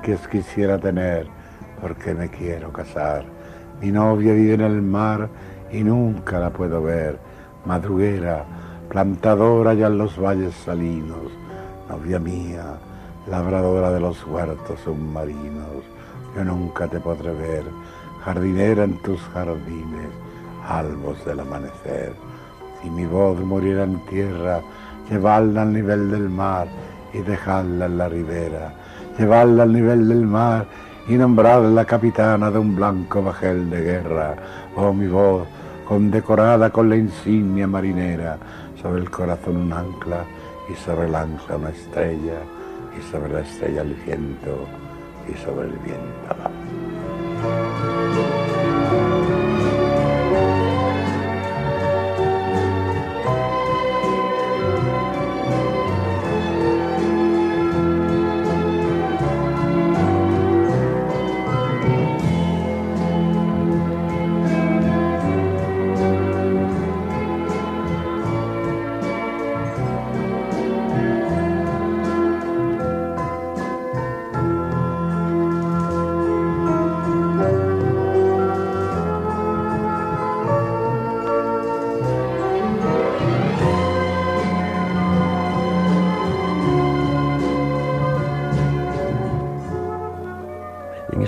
Branquias quisiera tener, porque me quiero casar. Mi novia vive en el mar y nunca la puedo ver. Madruguera, plantadora ya en los valles salinos. Novia mía, labradora de los huertos submarinos. Yo nunca te podré ver, jardinera en tus jardines, albos del amanecer. Si mi voz muriera en tierra, llevarla al nivel del mar y dejarla en la ribera llevarla al nivel del mar y nombrarla capitana de un blanco bajel de guerra. Oh, mi voz, condecorada con la insignia marinera, sobre el corazón un ancla y sobre el ancla una estrella, y sobre la estrella el viento, y sobre el viento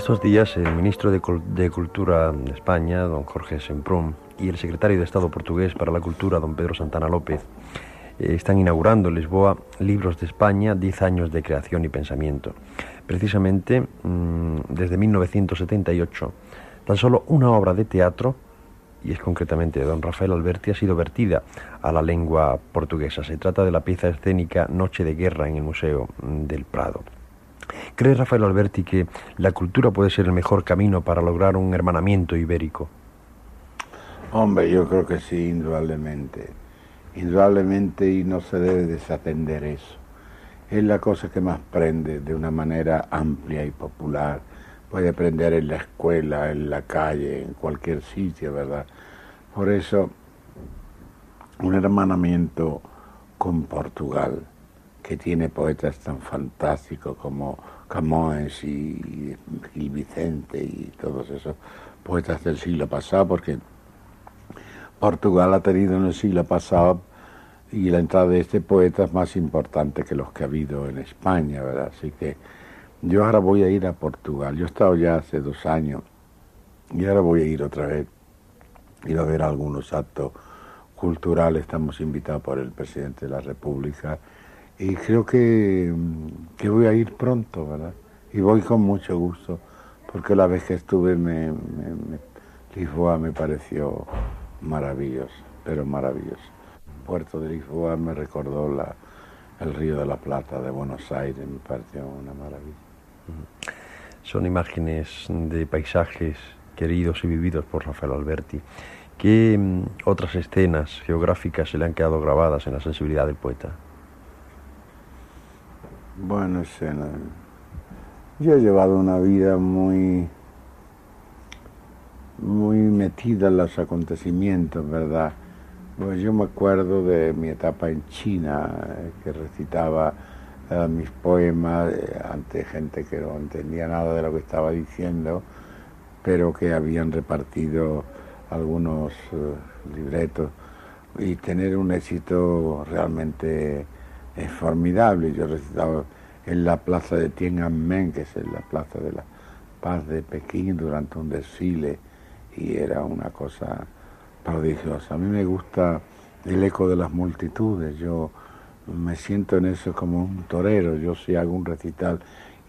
estos días, el ministro de, Cul- de Cultura de España, don Jorge Semprún, y el secretario de Estado portugués para la Cultura, don Pedro Santana López, eh, están inaugurando en Lisboa Libros de España, 10 años de creación y pensamiento. Precisamente, mm, desde 1978, tan solo una obra de teatro, y es concretamente de don Rafael Alberti, ha sido vertida a la lengua portuguesa. Se trata de la pieza escénica Noche de Guerra en el Museo mm, del Prado. ¿Cree Rafael Alberti que la cultura puede ser el mejor camino para lograr un hermanamiento ibérico? Hombre, yo creo que sí, indudablemente. Indudablemente y no se debe desatender eso. Es la cosa que más prende de una manera amplia y popular. Puede aprender en la escuela, en la calle, en cualquier sitio, ¿verdad? Por eso, un hermanamiento con Portugal, que tiene poetas tan fantásticos como Camões y Gil Vicente y todos esos poetas del siglo pasado, porque Portugal ha tenido en el siglo pasado y la entrada de este poeta es más importante que los que ha habido en España, ¿verdad? Así que yo ahora voy a ir a Portugal. Yo he estado ya hace dos años y ahora voy a ir otra vez. Ir a ver algunos actos culturales. Estamos invitados por el presidente de la República y creo que, que voy a ir pronto, ¿verdad? Y voy con mucho gusto porque la vez que estuve me, me- me- Lisboa me pareció maravilloso, pero maravilloso. Puerto de Lisboa me recordó la, el Río de la Plata de Buenos Aires, me pareció una maravilla. Son imágenes de paisajes queridos y vividos por Rafael Alberti. ¿Qué mm, otras escenas geográficas se le han quedado grabadas en la sensibilidad del poeta? Bueno. Yo he llevado una vida muy, muy metida en los acontecimientos, ¿verdad? Pues yo me acuerdo de mi etapa en China, eh, que recitaba eh, mis poemas eh, ante gente que no entendía nada de lo que estaba diciendo, pero que habían repartido algunos libretos y tener un éxito realmente es formidable. Yo recitaba en la plaza de Tiananmen, que es la plaza de la paz de Pekín, durante un desfile, y era una cosa prodigiosa. A mí me gusta el eco de las multitudes, yo me siento en eso como un torero, yo si hago un recital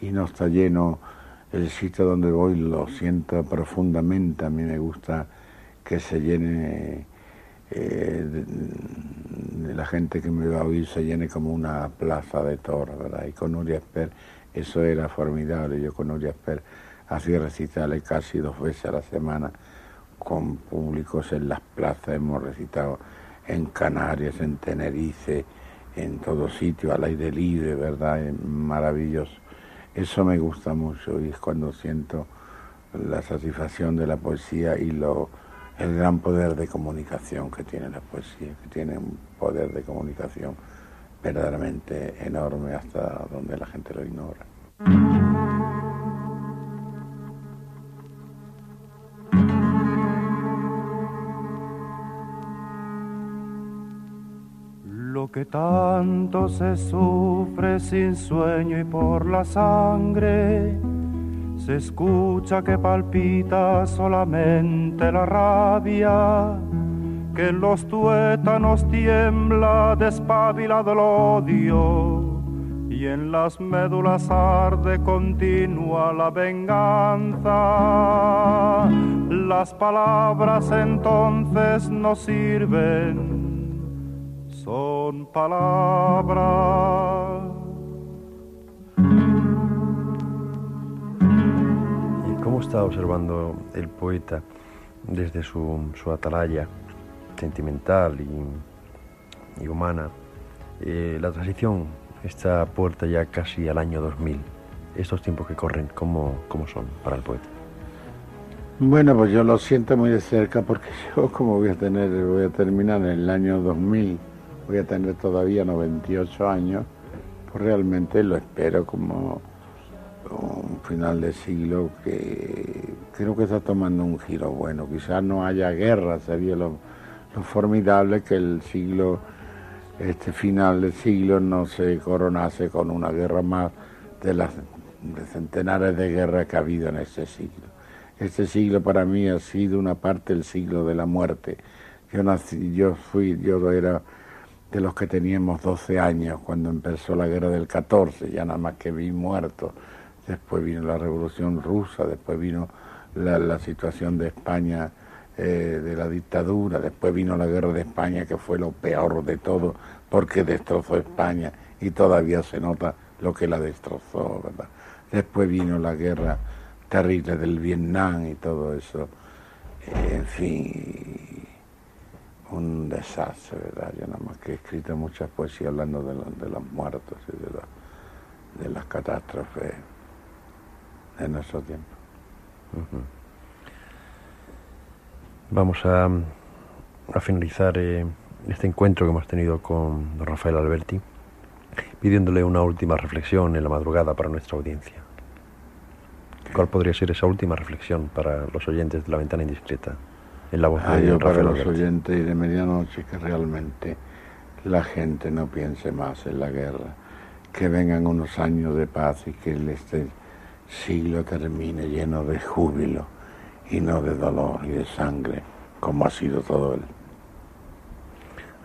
y no está lleno el sitio donde voy, lo siento profundamente, a mí me gusta que se llene eh, la gente que me va a oír se llene como una plaza de toros, ¿verdad? Y con Nuria Esper Eso era formidable. Yo con Nuria Esper hacía recitales casi dos veces a la semana con públicos en las plazas. Hemos recitado en Canarias, en Tenerife, en todo sitio, al aire libre, ¿verdad? Maravilloso. Eso me gusta mucho y es cuando siento la satisfacción de la poesía y lo, el gran poder de comunicación que tiene la poesía, que tiene un poder de comunicación verdaderamente enorme hasta donde la gente lo ignora. Lo que tanto se sufre sin sueño y por la sangre, se escucha que palpita solamente la rabia, que en los tuétanos tiembla despabilado el odio y en las médulas arde continua la venganza. Las palabras entonces no sirven son palabras. Está observando el poeta desde su, su atalaya sentimental y, y humana eh, la transición está puerta ya casi al año 2000? Estos tiempos que corren, ¿cómo, cómo son para el poeta? Bueno, pues yo lo siento muy de cerca porque [LAUGHS] yo como voy a tener, voy a terminar en el año 2000 voy a tener todavía 98 años, pues realmente lo espero como un final de siglo que creo que está tomando un giro bueno. Quizás no haya guerra, sería lo, formidable que el siglo, este final del siglo no se coronase con una guerra más de las centenares de guerras que ha habido en este siglo. Este siglo para mí ha sido una parte del siglo de la muerte. Yo nací, yo fui, yo era de los que teníamos 12 años cuando empezó la guerra del 14, ya nada más que vi muertos. Después vino la revolución rusa, después vino la, situación de España, eh, de la dictadura, después vino la guerra de España, que fue lo peor de todo, porque destrozó España y todavía se nota lo que la destrozó, ¿verdad? Después vino la guerra terrible del Vietnam y todo eso. Eh, en fin, un desastre, ¿verdad? Yo nada más que he escrito muchas poesías hablando de, los muertos y de las catástrofes de nuestro tiempo. Vamos a, a finalizar eh, este encuentro que hemos tenido con don Rafael Alberti, pidiéndole una última reflexión en la madrugada para nuestra audiencia. ¿Cuál podría ser esa última reflexión para los oyentes de la ventana indiscreta? en la voz ah, yo para los oyentes y de medianoche que realmente la gente no piense más en la guerra, que vengan unos años de paz y que este siglo termine lleno de júbilo y no de dolor y de sangre, como ha sido todo él.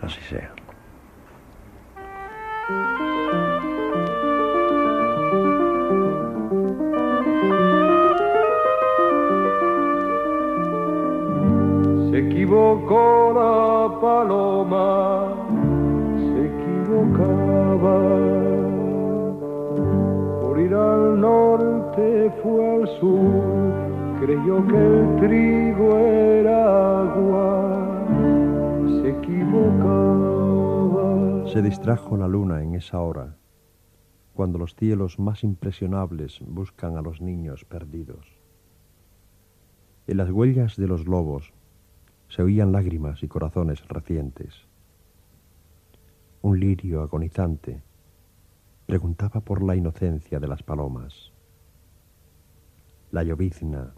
Así sea. equivocó la paloma, se equivocaba. Por ir al norte fue al sur, creyó que el trigo era agua, se equivocaba. Se distrajo la luna en esa hora, cuando los cielos más impresionables buscan a los niños perdidos. En las huellas de los lobos se oían lágrimas y corazones recientes. Un lirio agonizante preguntaba por la inocencia de las palomas. La llovizna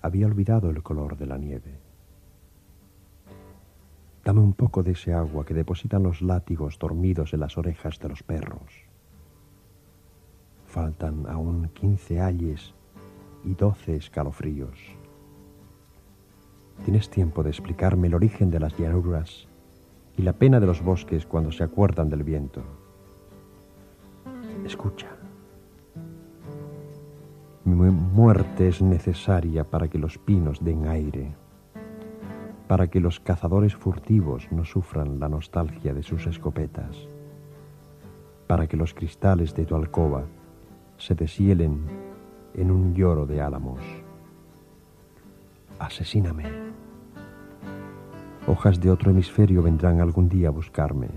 había olvidado el color de la nieve. Dame un poco de ese agua que depositan los látigos dormidos en las orejas de los perros. Faltan aún quince ayes y doce escalofríos. Tienes tiempo de explicarme el origen de las llanuras y la pena de los bosques cuando se acuerdan del viento. Escucha. Mi muerte es necesaria para que los pinos den aire, para que los cazadores furtivos no sufran la nostalgia de sus escopetas, para que los cristales de tu alcoba se deshielen en un lloro de álamos. Asesíname. Hojas de otro hemisferio vendrán algún día a buscarme.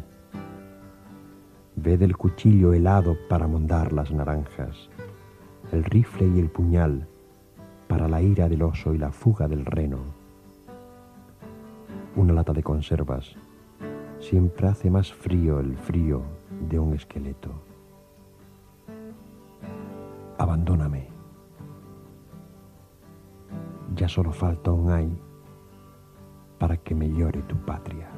Ve del cuchillo helado para mondar las naranjas, el rifle y el puñal para la ira del oso y la fuga del reno. Una lata de conservas siempre hace más frío el frío de un esqueleto. Abandóname. Ya solo falta un ay para que me llore tu patria.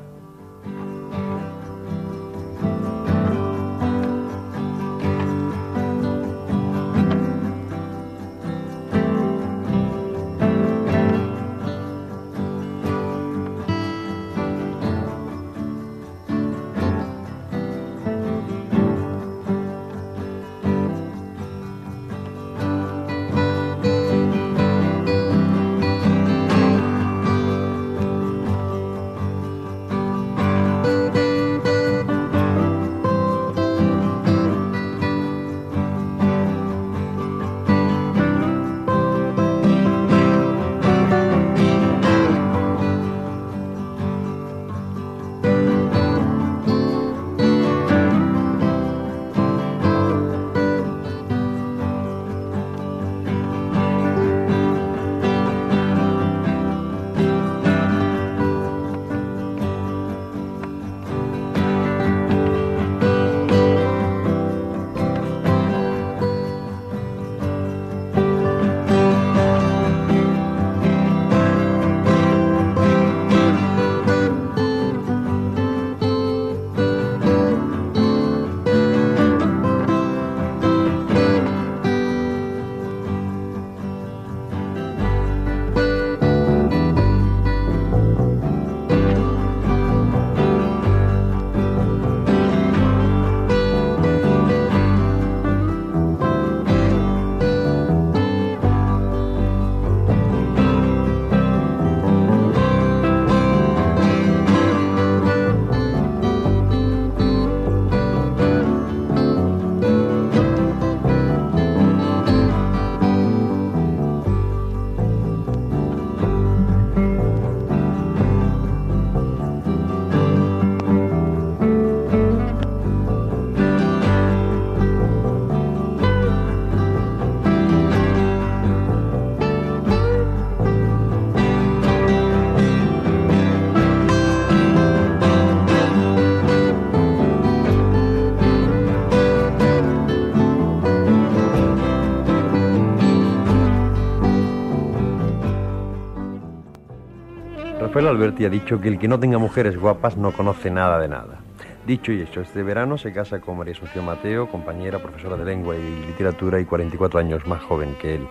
Alberti ha dicho que el que no tenga mujeres guapas no conoce nada de nada. Dicho y hecho, este verano se casa con María Asunción Mateo, compañera, profesora de lengua y literatura y 44 años más joven que él.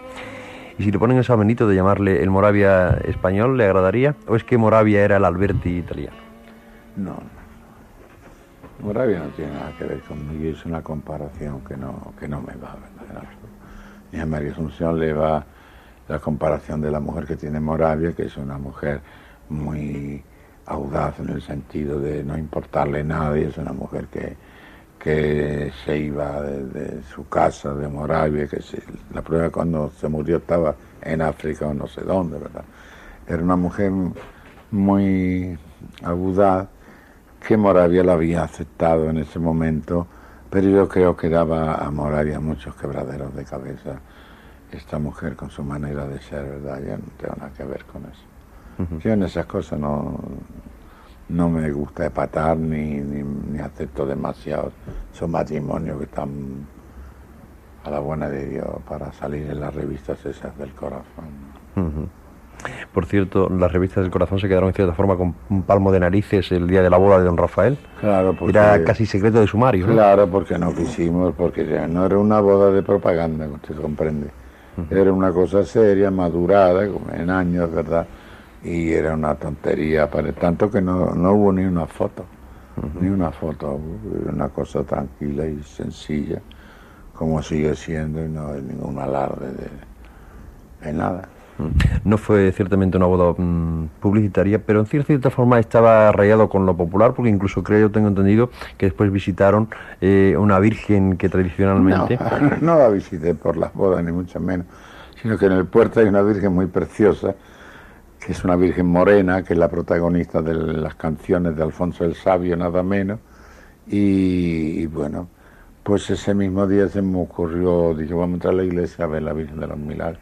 Y si le ponen ese Benito de llamarle el Moravia español, ¿le agradaría? ¿O es que Moravia era el Alberti italiano? No, Moravia no tiene nada que ver conmigo, es una comparación que no, que no me va, ¿verdad? Y a María Asunción le va la comparación de la mujer que tiene Moravia, que es una mujer muy audaz en el sentido de no importarle nada, y es una mujer que, que se iba de, su casa de Moravia, que la prueba cuando se murió estaba en África o no sé dónde, ¿verdad? Era una mujer muy audaz que Moravia la había aceptado en ese momento, pero yo creo que daba a Moravia muchos quebraderos de cabeza esta mujer con su manera de ser, ¿verdad? Yo no tengo nada que ver con eso. Yo en esas cosas no, no me gusta empatar ni, ni, acepto demasiado esos matrimonios que están a la buena de Dios para salir en las revistas esas del corazón. Por cierto, las revistas del corazón se quedaron en cierta forma con un palmo de narices el día de la boda de don Rafael. Claro, porque, Era casi secreto de sumario. Claro, porque no quisimos, porque no era una boda de propaganda, usted comprende. Era una cosa seria, madurada, como en años, ¿verdad? Y era una tontería, para tanto que no, no hubo ni una foto, ni una foto, una cosa tranquila y sencilla, como sigue siendo, y no hay ningún alarde de, nada. No fue ciertamente una boda mm, publicitaria, pero en cierta forma estaba rayado con lo popular, porque incluso creo, yo tengo entendido, que después visitaron eh, una virgen que tradicionalmente... No, [LAUGHS] no la visité por las bodas, ni mucho menos, sino que en el puerto hay una virgen muy preciosa, es una virgen morena, que es la protagonista de las canciones de Alfonso el Sabio, nada menos, y, y bueno, pues ese mismo día se me ocurrió, dije, vamos a entrar a la iglesia a ver la Virgen de los Milagros.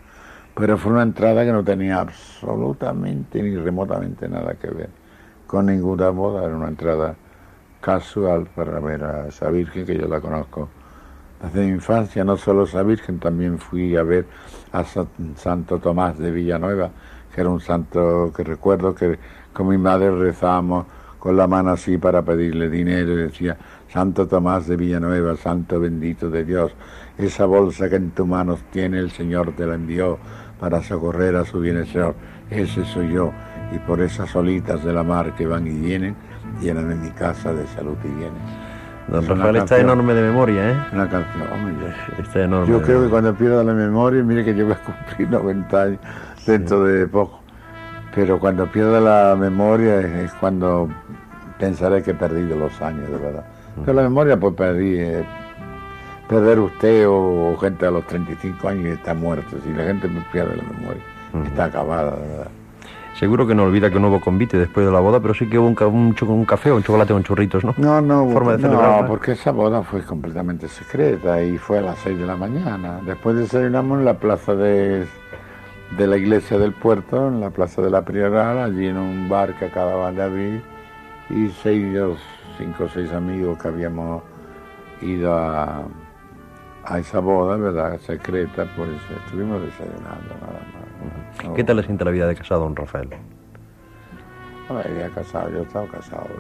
Pero fue una entrada que no tenía absolutamente ni remotamente nada que ver con ninguna boda, era una entrada casual para ver a esa Virgen que yo la conozco desde mi infancia, no solo esa Virgen, también fui a ver a Santo Tomás de Villanueva, que era un santo que recuerdo que con mi madre rezábamos con la mano así para pedirle dinero y decía, Santo Tomás de Villanueva, Santo bendito de Dios, esa bolsa que en tus manos tiene el Señor te la envió para socorrer a su bienestar. Ese soy yo. Y por esas olitas de la mar que van y vienen, llenan en mi casa de salud y bienes. Don Rafael está enorme de memoria, ¿eh? Una canción, hombre, está enorme yo creo que cuando pierda la memoria, mire que yo voy a cumplir 90 años dentro de poco, pero cuando pierda la memoria es, cuando pensaré que he perdido los años, de verdad. Pero la memoria pues perdí, eh, perder usted o, gente a los 35 años y está muerto. Si la gente pierde la memoria, está acabada, de verdad. Seguro que no olvida que no hubo convite después de la boda, pero sí que hubo un, un, un café o un chocolate con churritos, ¿no? No, no, Forma de no, porque esa boda fue completamente secreta y fue a las 6 de la mañana. Después desayunamos en la plaza de, de la iglesia del puerto, en la plaza de la Prioral, allí en un bar que acababan de abrir, y seis, cinco o seis amigos que habíamos ido a a esa boda, ¿verdad? Secreta, pues estuvimos desayunando nada más. ¿Qué tal le siente la vida de casado, don Rafael? ya casado, yo he estado casado. [LAUGHS]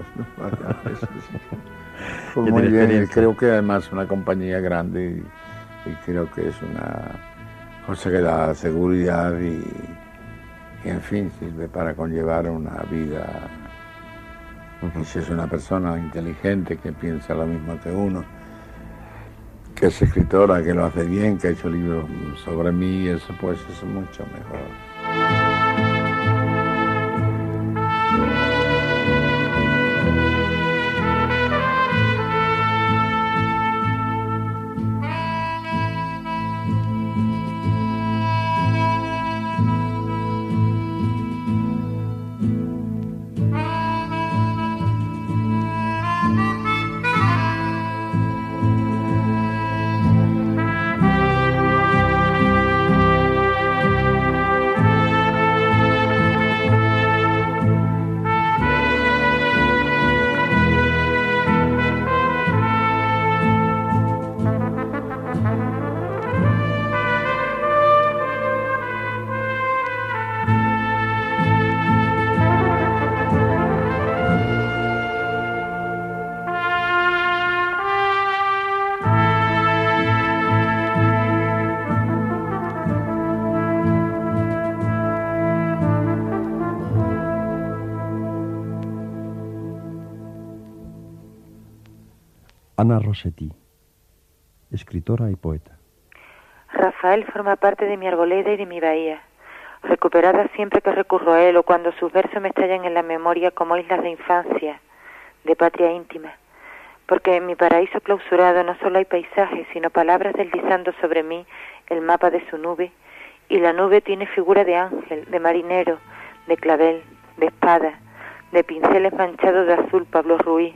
[LAUGHS] Pues muy bien, creo que además una compañía grande y, creo que es una cosa que da seguridad y, y, en fin, sirve para conllevar una vida. Y si es una persona inteligente que piensa lo mismo que uno, que es escritora, que lo hace bien, que ha hecho libros sobre mí, eso pues es mucho mejor. Escritora y poeta. Rafael forma parte de mi arboleda y de mi bahía, recuperada siempre que recurro a él o cuando sus versos me estallan en la memoria como islas de infancia, de patria íntima, porque en mi paraíso clausurado no solo hay paisajes, sino palabras deslizando sobre mí el mapa de su nube, y la nube tiene figura de ángel, de marinero, de clavel, de espada, de pinceles manchados de azul Pablo Ruiz,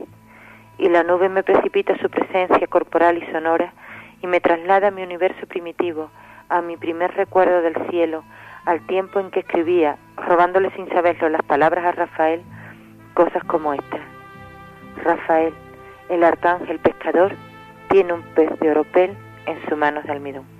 y la nube me precipita su presencia corporal y sonora y me traslada a mi universo primitivo, a mi primer recuerdo del cielo, al tiempo en que escribía, robándole sin saberlo las palabras a Rafael, cosas como estas. Rafael, el arcángel pescador, tiene un pez de oropel en sus manos de almidón.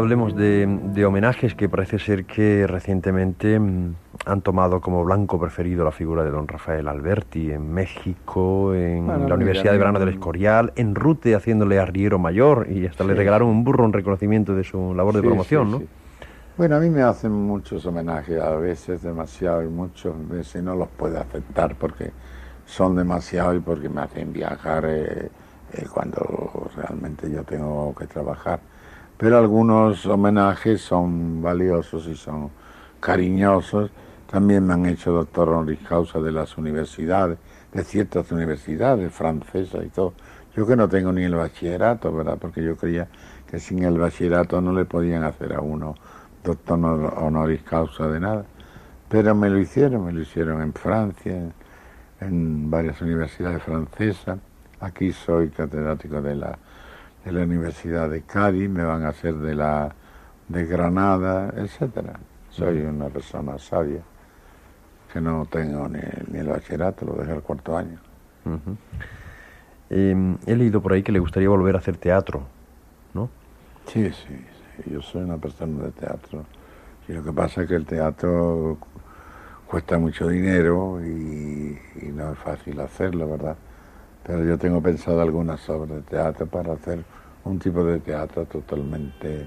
Hablemos de, de homenajes que parece ser que recientemente mm, han tomado como blanco preferido la figura de don Rafael Alberti en México, en Bueno, la Universidad de Verano del Escorial, en Rute haciéndole arriero mayor y hasta le regalaron un burro en reconocimiento de su labor de Sí, promoción, sí, ¿no? Bueno, a mí me hacen muchos homenajes, a veces demasiado y muchas veces no los puedo aceptar porque son demasiado y porque me hacen viajar eh, eh, cuando realmente yo tengo que trabajar. Pero algunos homenajes son valiosos y son cariñosos. También me han hecho doctor honoris causa de las universidades, de ciertas universidades francesas y todo. Yo que no tengo ni el bachillerato, ¿verdad? Porque yo creía que sin el bachillerato no le podían hacer a uno doctor honor- honoris causa de nada. Pero me lo hicieron, me lo hicieron en Francia, en varias universidades francesas. Aquí soy catedrático de la, de la Universidad de Cádiz, me van a hacer de la de Granada, etcétera. Soy una persona sabia, que no tengo ni, ni el bachillerato, lo dejé al cuarto año. Eh, he leído por ahí que le gustaría volver a hacer teatro, ¿no? Sí, sí, sí, yo soy una persona de teatro. Y lo que pasa es que el teatro cuesta mucho dinero y, y no es fácil hacerlo, ¿verdad? Pero yo tengo pensado algunas obras de teatro para hacer un tipo de teatro totalmente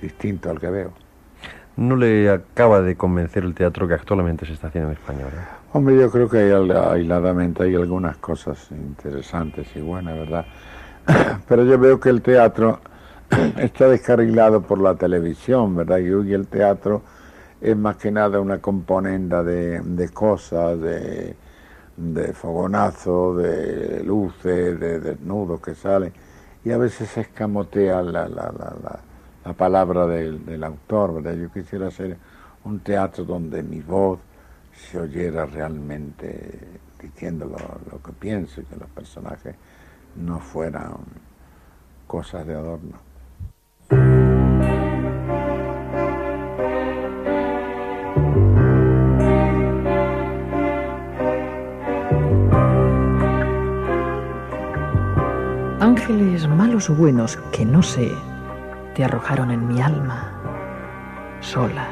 distinto al que veo. No le acaba de convencer el teatro que actualmente se está haciendo en España, ¿verdad? Hombre, yo creo que hay, aisladamente hay algunas cosas interesantes y buenas, ¿verdad? [COUGHS] Pero yo veo que el teatro [COUGHS] está descarrilado por la televisión, ¿verdad? Y el teatro es más que nada una componenda de, de cosas, de, de fogonazo, de luces, de desnudos que salen. Y a veces se escamotea la, la, la, la, la palabra del, del autor, ¿verdad? Yo quisiera hacer un teatro donde mi voz se oyera realmente diciendo lo, lo que pienso y que los personajes no fueran cosas de adorno. Malos o buenos, que no sé, te arrojaron en mi alma, sola,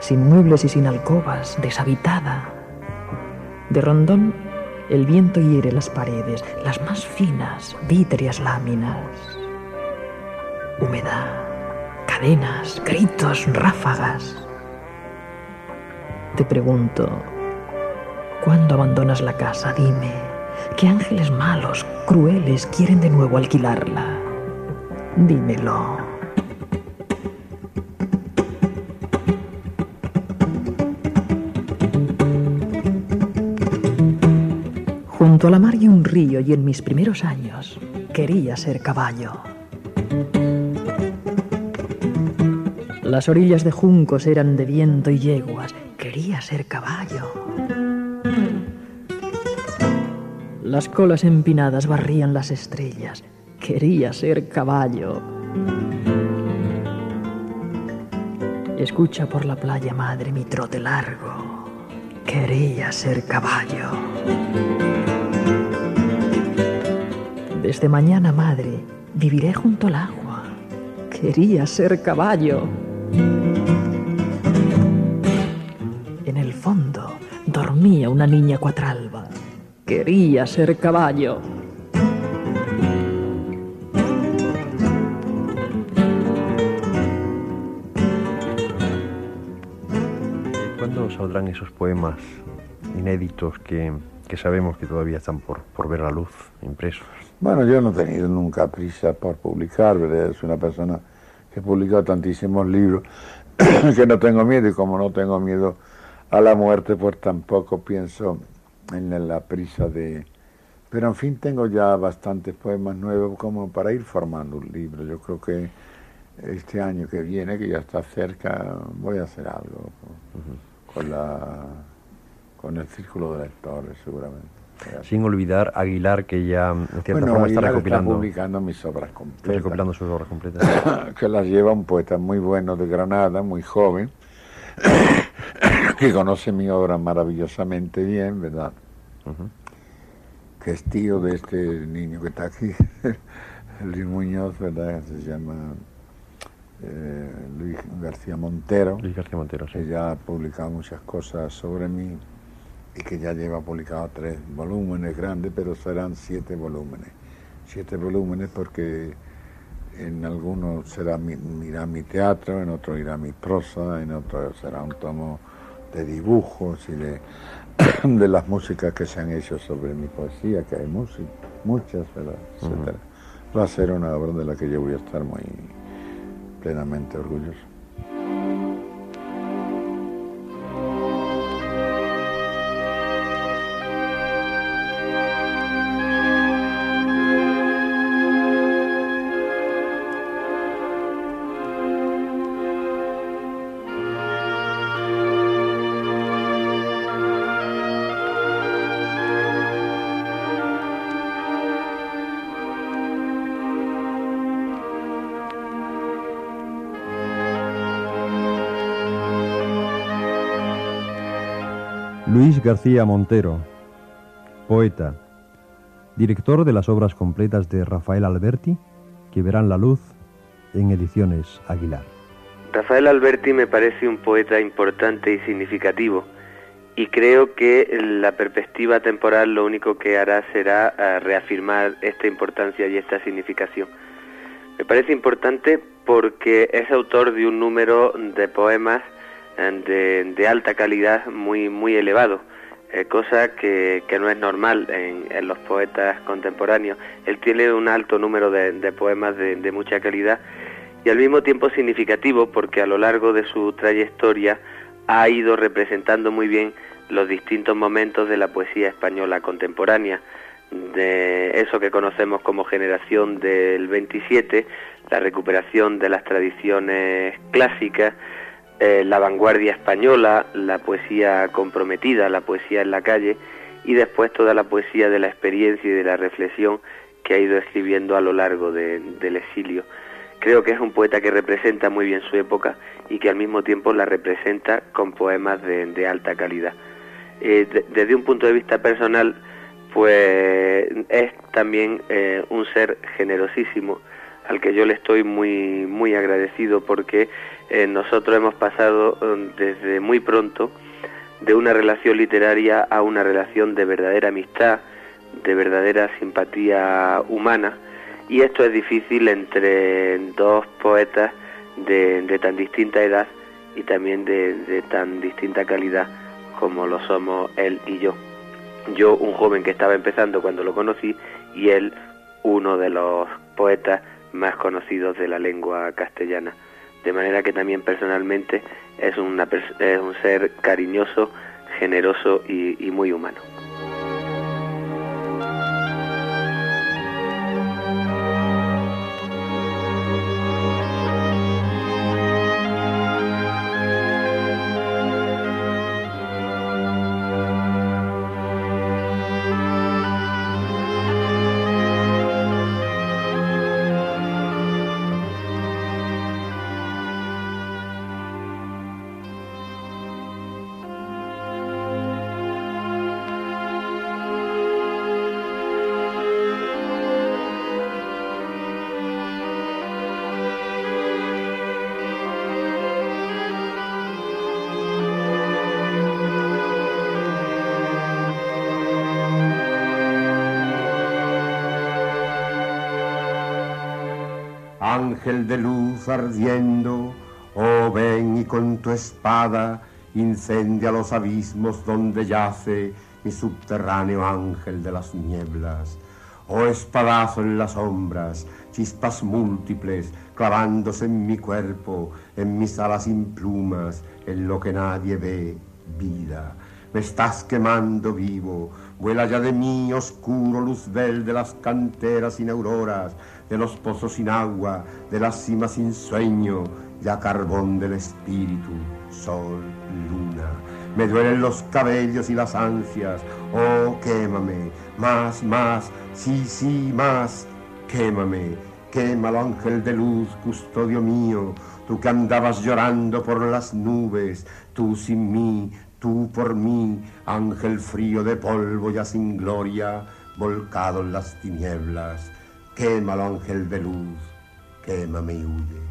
sin muebles y sin alcobas, deshabitada. De rondón, el viento hiere las paredes, las más finas, vítreas láminas. Humedad, cadenas, gritos, ráfagas. Te pregunto, ¿cuándo abandonas la casa? Dime, ¿qué ángeles malos, crueles quieren de nuevo alquilarla? Dímelo. Junto a la mar y un río y en mis primeros años quería ser caballo. Las orillas de juncos eran de viento y yeguas. Quería ser caballo. Las colas empinadas barrían las estrellas. Quería ser caballo. Escucha por la playa madre mi trote largo. Quería ser caballo. Desde mañana madre viviré junto al agua. Quería ser caballo. En el fondo dormía una niña cuatralba. Quería ser caballo. ¿Y ¿Cuándo saldrán esos poemas inéditos que, que sabemos que todavía están por, por ver la luz, impresos? Bueno, yo no he tenido nunca prisa por publicar, ¿verdad? Es una persona que he publicado tantísimos libros [CLEARS THROAT] que no tengo miedo y como no tengo miedo a la muerte, pues tampoco pienso en la prisa de... Pero en fin, tengo ya bastantes poemas nuevos como para ir formando un libro. Yo creo que este año que viene, que ya está cerca, voy a hacer algo con, la, con el círculo de lectores, seguramente. Sin olvidar Aguilar, que ya en cierta Bueno, forma está Aguilar recopilando, publicando mis obras está completas. recopilando sus obras completas. [COUGHS] que las lleva un poeta muy bueno de Granada, muy joven, [LAUGHS] que conoce mi obra maravillosamente bien, ¿verdad? Que es tío de este niño que está aquí, [LAUGHS] Luis Muñoz, ¿verdad? Se llama eh, Luis García Montero. Luis García Montero, sí. Que ya ha publicado muchas cosas sobre mí y que ya lleva publicado tres volúmenes grandes, pero serán siete volúmenes. Siete volúmenes porque en algunos será mi, irá mi teatro, en otros irá mi prosa, en otros será un tomo de dibujos y de, [COUGHS] de las músicas que se han hecho sobre mi poesía, que hay música, muchas, ¿verdad? etcétera. Va a ser una obra de la que yo voy a estar muy plenamente orgulloso. García Montero, poeta, director de las obras completas de Rafael Alberti, que verán la luz en ediciones Aguilar. Rafael Alberti me parece un poeta importante y significativo y creo que la perspectiva temporal lo único que hará será eh, reafirmar esta importancia y esta significación. Me parece importante porque es autor de un número de poemas de, alta calidad muy, muy elevado, eh, cosa que, no es normal en, los poetas contemporáneos. Él tiene un alto número de, poemas de, mucha calidad y al mismo tiempo significativo porque a lo largo de su trayectoria ha ido representando muy bien los distintos momentos de la poesía española contemporánea, de eso que conocemos como generación del 27, la recuperación de las tradiciones clásicas, eh, la vanguardia española, la poesía comprometida, la poesía en la calle y después toda la poesía de la experiencia y de la reflexión que ha ido escribiendo a lo largo del exilio. Creo que es un poeta que representa muy bien su época y que al mismo tiempo la representa con poemas de, alta calidad. Eh, desde un punto de vista personal, pues es también eh, un ser generosísimo al que yo le estoy muy muy agradecido porque eh, nosotros hemos pasado um, desde muy pronto de una relación literaria a una relación de verdadera amistad, de verdadera simpatía humana, y esto es difícil entre dos poetas de, tan distinta edad y también de, tan distinta calidad como lo somos él y yo. Yo, un joven que estaba empezando cuando lo conocí, y él, uno de los poetas más conocidos de la lengua castellana de manera que también personalmente es, un ser cariñoso, generoso y muy humano. Ángel de luz ardiendo, oh ven y con tu espada incendia los abismos donde yace mi subterráneo ángel de las nieblas. Oh espadazo en las sombras, chispas múltiples clavándose en mi cuerpo, en mis alas sin plumas, en lo que nadie ve, vida. Me estás quemando vivo, vuela ya de mí oscuro luzbel de las canteras sin auroras, de los pozos sin agua, de las cimas sin sueño, ya carbón del espíritu, sol, luna. Me duelen los cabellos y las ansias, oh, quémame, más, más, sí, sí, más, quémame, quémalo ángel de luz, custodio mío, tú que andabas llorando por las nubes, tú sin mí, tú por mí, ángel frío de polvo ya sin gloria, volcado en las tinieblas Quémalo, ángel de luz, quémame y huye.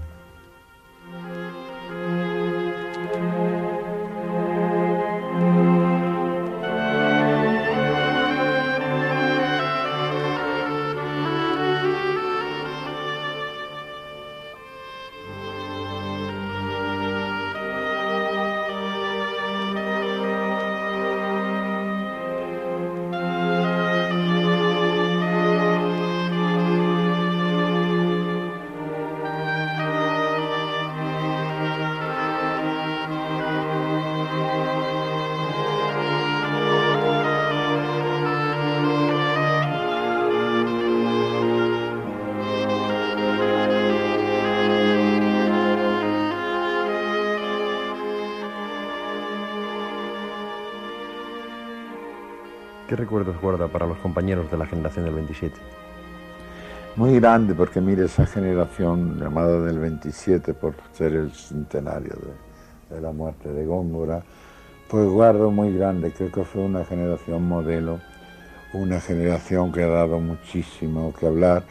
¿Qué recuerdos guarda para los compañeros de la generación del 27? Muy grande, porque mire esa generación llamada del 27 por ser el centenario de, la muerte de Góngora, pues guardo muy grande, creo que fue una generación modelo, una generación que ha dado muchísimo que hablar,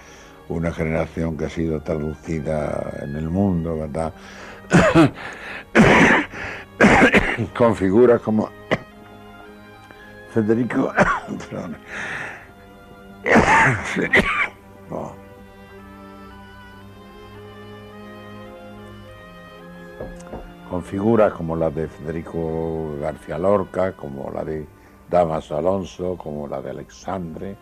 una generación que ha sido traducida en el mundo, ¿verdad? [COUGHS] Con figuras como Federico. Oh. Con figuras como la de Federico García Lorca, como la de Damas Alonso, como la de Alexandre,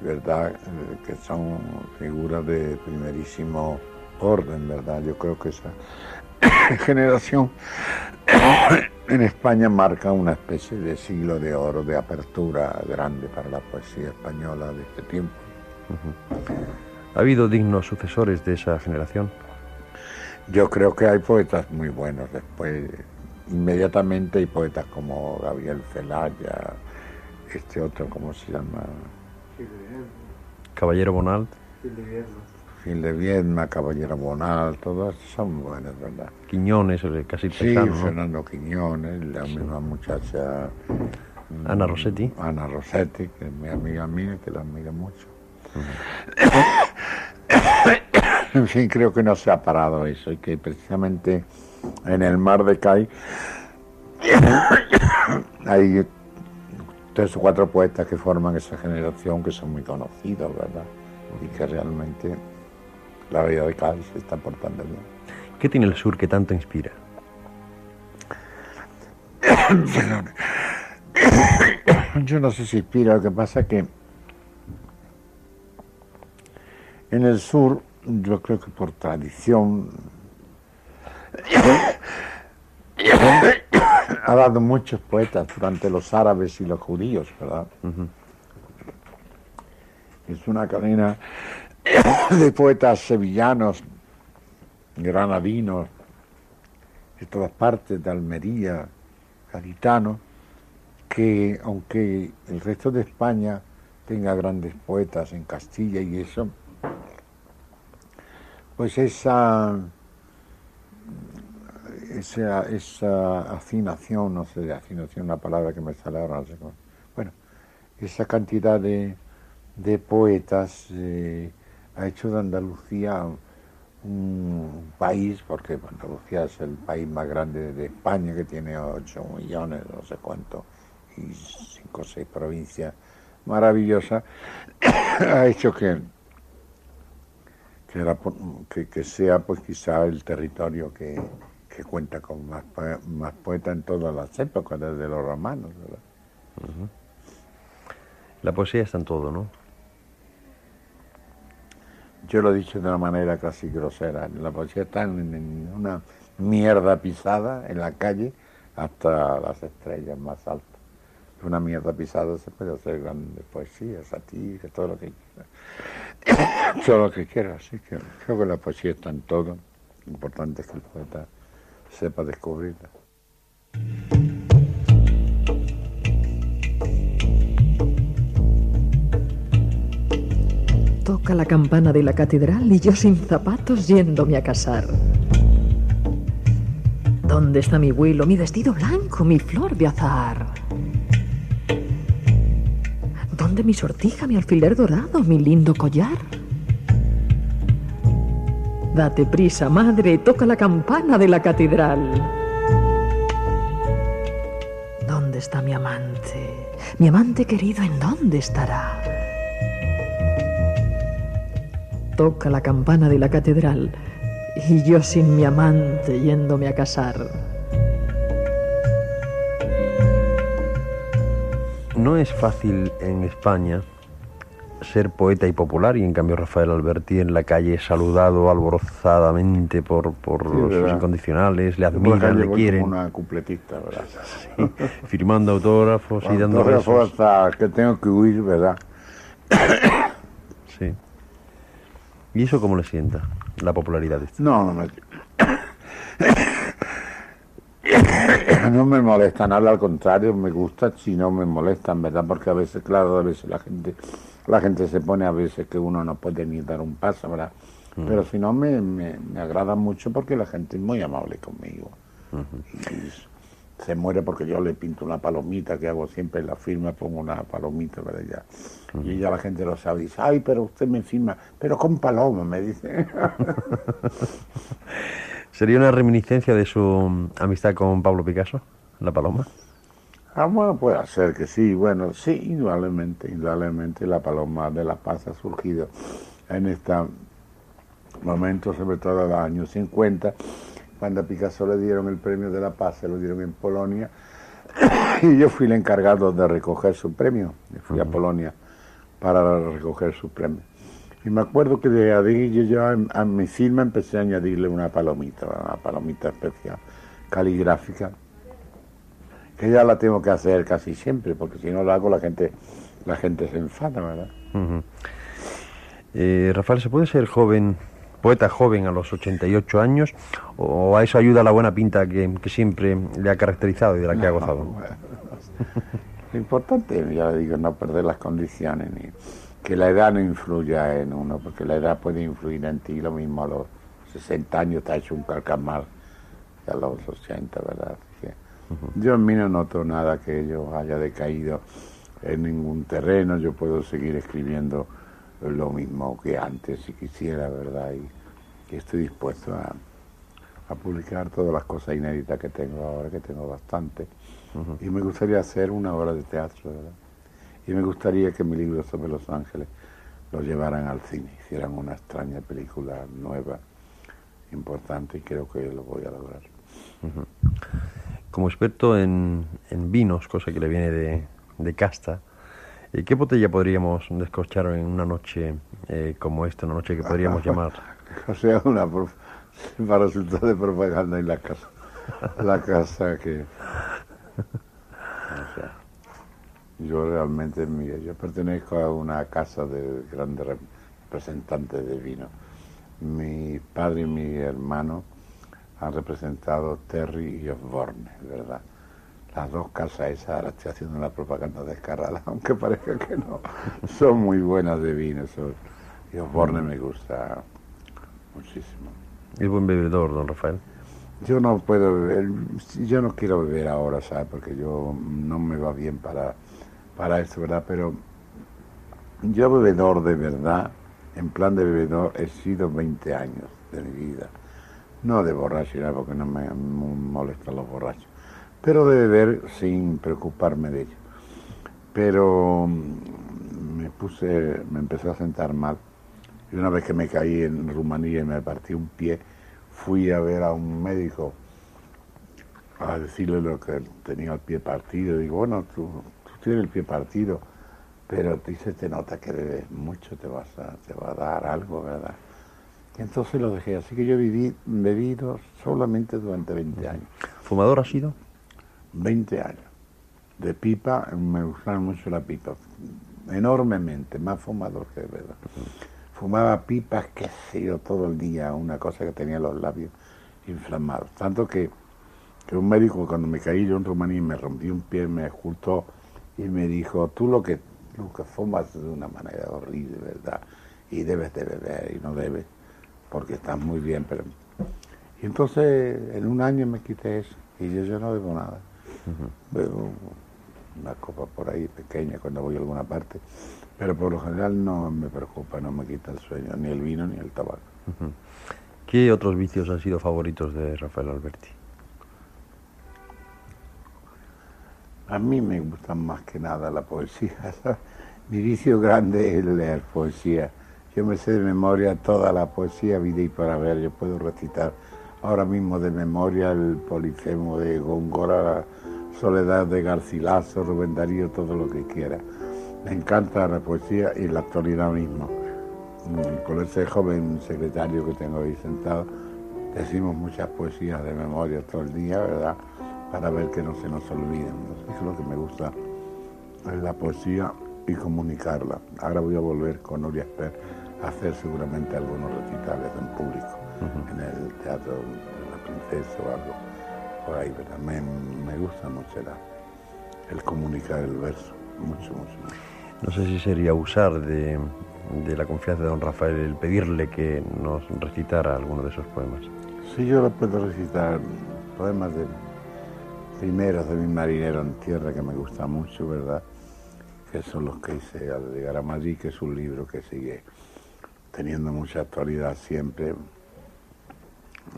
¿verdad? Eh, Que son figuras de primerísimo orden, ¿verdad? Yo creo que esa generación en España marca una especie de siglo de oro, de apertura grande para la poesía española de este tiempo. ¿Ha habido dignos sucesores de esa generación? Yo creo que hay poetas muy buenos después. Inmediatamente hay poetas como Gabriel Celaya, este otro, ¿cómo se llama? Caballero Bonald. Gil de Viedma, Caballero Bonal, todos son buenos, ¿verdad? Quiñones, casi Sí, paisano, ¿no? Fernando Quiñones, la misma muchacha. mm, Ana Rossetti. Ana Rossetti, que es mi amiga mía, que la admiro mucho. en fin, creo que no se ha parado eso y que precisamente en el mar de Cay [COUGHS] hay tres o cuatro poetas que forman esa generación que son muy conocidos, ¿verdad? Y que realmente la vida de Cay se está portando bien. ¿Qué tiene el sur que tanto inspira? [COUGHS] Perdón. [COUGHS] Yo no sé si inspira, lo que pasa es que en el sur, yo creo que por tradición, [COUGHS] ha dado muchos poetas durante los árabes y los judíos, ¿verdad? Es una cadena [COUGHS] de poetas sevillanos, granadinos, de todas partes, de Almería, gaditanos, que aunque el resto de España tenga grandes poetas en Castilla y eso, pues esa, esa, esa afinación, no sé, de afinación, una palabra que me sale ahora, no. Bueno, esa cantidad de, de poetas eh, ha hecho de Andalucía un país, porque Andalucía es el país más grande de España, que tiene 8 millones, no sé cuánto, y 5 o 6 provincias maravillosas, [COUGHS] ha hecho que, que, sea pues quizá el territorio que, que cuenta con más, más poetas en todas las épocas, desde los romanos. La poesía está en todo, ¿no? Yo lo he dicho de una manera casi grosera. La poesía está en, una mierda pisada en la calle hasta las estrellas más altas. Una mierda pisada se puede hacer grande poesía, satira, todo lo que quiera. [COUGHS] todo lo que quiera. Así que creo que la poesía está en todo. Lo importante es que el poeta sepa descubrirla. Toca la campana de la catedral y yo sin zapatos yéndome a casar. ¿Dónde está mi vuelo, mi vestido blanco, mi flor de azahar? ¿Dónde mi sortija, mi alfiler dorado, mi lindo collar? Date prisa, madre, toca la campana de la catedral. ¿Dónde está mi amante? Mi amante querido, ¿en dónde estará? Toca la campana de la catedral y yo sin mi amante yéndome a casar. No es fácil en España ser poeta y popular y en cambio Rafael Alberti en la calle es saludado alborozadamente por, por Sí, los ¿verdad? incondicionales, le admiran, le quieren, como una cupletista, ¿verdad? sí, [LAUGHS] firmando autógrafos y dando besos. hasta que tengo que huir, ¿verdad? Sí. ¿Y eso cómo le sienta, la popularidad? de esto? No, no me... [COUGHS] No me molesta nada, al contrario, me gusta si no me molestan, ¿verdad? Porque a veces, claro, a veces la gente la gente se pone a veces que uno no puede ni dar un paso, ¿verdad? Mm. Pero si no, me, me, me agrada mucho porque la gente es muy amable conmigo. Y se muere porque yo le pinto una palomita que hago siempre en la firma, pongo una palomita para ella. Y ya la gente lo sabe, dice, ay, pero usted me firma, pero con paloma, me dice. [LAUGHS] ¿Sería una reminiscencia de su mm, amistad con Pablo Picasso, La Paloma? Ah, bueno, puede ser que sí, bueno, sí, indudablemente, indudablemente la Paloma de la Paz ha surgido en este momento, sobre todo en los años 50, cuando a Picasso le dieron el premio de la Paz, se lo dieron en Polonia, [COUGHS] y yo fui el encargado de recoger su premio, fui a Polonia para recoger su premio. Y me acuerdo que de ahí yo ya a mi firma empecé a añadirle una palomita, una palomita especial, caligráfica, que ya la tengo que hacer casi siempre, porque si no la hago la gente, la gente se enfada, ¿verdad? Eh, Rafael, ¿se puede ser joven, poeta joven a los 88 años? ¿O a eso ayuda la buena pinta que, que siempre le ha caracterizado y de la que ha gozado? [LAUGHS] Lo importante, ya le digo, no perder las condiciones, ni que la edad no influya en uno, porque la edad puede influir en ti, lo mismo a los 60 años te ha hecho un calcamar, que a los 80, ¿verdad? Que Yo en mí no noto nada que yo haya decaído en ningún terreno, yo puedo seguir escribiendo lo mismo que antes si quisiera, ¿verdad? Y, y estoy dispuesto a, a publicar todas las cosas inéditas que tengo ahora, que tengo bastante. Y me gustaría hacer una obra de teatro, ¿verdad? Y me gustaría que mi libro sobre Los Ángeles lo llevaran al cine, hicieran una extraña película nueva, importante, y creo que lo voy a lograr. Como experto en, en vinos, cosa que le viene de, de casta, eh, ¿qué botella podríamos descorchar en una noche eh, como esta, una noche que podríamos [LAUGHS] llamar? [LAUGHS] O sea, una para resultar de propaganda en la casa. La casa que. O sea, yo realmente, mira, yo pertenezco a una casa de grandes representantes de vino. Mi padre y mi hermano han representado Terry y Osborne, ¿verdad? Las dos casas esas, ahora estoy haciendo una propaganda descarada, [LAUGHS] aunque parezca que no, son muy buenas de vino. son- y Osborne me gusta muchísimo. Es buen bebedor, don Rafael. Yo no puedo beber, yo no quiero beber ahora, ¿sabes? Porque yo no me va bien para, para esto, ¿verdad? Pero yo bebedor de verdad, en plan de bebedor, he sido 20 años de mi vida. No de borracho, porque no me, molestan los borrachos. Pero de beber sin preocuparme de ello. Pero mm, me puse, me empecé a sentar mal. Y una vez que me caí en Rumanía y me partí un pie, fui a ver a un médico a decirle lo que tenía el pie partido. Digo, bueno, tú, tú tienes el pie partido, pero dice, te nota que bebes mucho, te, vas a, te va a dar algo, ¿verdad? Y entonces lo dejé. Así que yo viví bebido solamente durante 20 años. ¿Fumador ha sido? 20 años. De pipa, me gustaba mucho la pipa. Enormemente, más fumador que de verdad. Fumaba pipas, qué sé yo, todo el día, una cosa que tenía los labios inflamados. Tanto que, que un médico, cuando me caí yo en Rumanía y me rompí un pie, me escultó y me dijo, tú lo que, lo que fumas de una manera horrible, ¿verdad? Y debes de beber y no debes, porque estás muy bien, pero... Y entonces en un año me quité eso y yo, yo no bebo nada. Bebo una copa por ahí pequeña cuando voy a alguna parte, pero por lo general no me preocupa, no me quita el sueño, ni el vino ni el tabaco. ¿Qué otros vicios han sido favoritos de Rafael Alberti? A mí me gusta más que nada la poesía. [LAUGHS] Mi vicio grande es leer poesía. Yo me sé de memoria toda la poesía, vida y para ver. Yo puedo recitar ahora mismo de memoria el Polifemo de Góngora, Soledad de Garcilaso, Rubén Darío, todo lo que quiera. Me encanta la poesía y la actualidad mismo. Mm, con ese joven secretario que tengo ahí sentado, decimos muchas poesías de memoria todo el día, ¿verdad? Para ver que no se nos olviden. Eso es lo que me gusta, la poesía y comunicarla. Ahora voy a volver con Nuria Esper a hacer seguramente algunos recitales en público, en el Teatro de la Princesa o algo por ahí, ¿verdad? Me, me gusta mucho el comunicar el verso, mucho, mucho. No sé si sería usar de, la confianza de don Rafael el pedirle que nos recitara alguno de esos poemas. Sí, yo lo puedo recitar, poemas de primeros de mi marinero en tierra que me gusta mucho, ¿verdad? Que son los que hice al llegar a Madrid, que es un libro que sigue teniendo mucha actualidad siempre.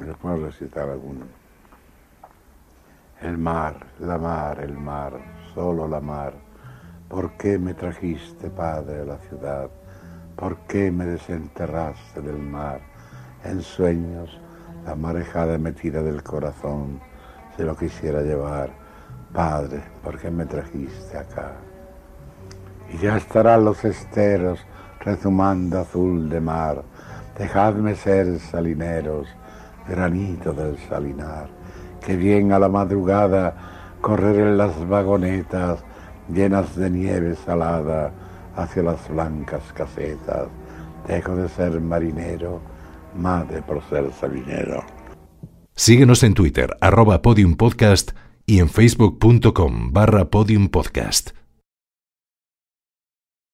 Me puedo recitar alguno. El mar, la mar, el mar, solo la mar. ¿Por qué me trajiste, Padre, a la ciudad? ¿Por qué me desenterraste del mar? En sueños, la marejada metida del corazón se lo quisiera llevar. Padre, ¿por qué me trajiste acá? Y ya estarán los esteros rezumando azul de mar. Dejadme ser salineros, granito del salinar. Que bien a la madrugada correr en las vagonetas llenas de nieve salada hacia las blancas casetas. Dejo de ser marinero, madre por ser salinero. Síguenos en Twitter, arroba podiumpodcast y en facebook.com barra podiumpodcast.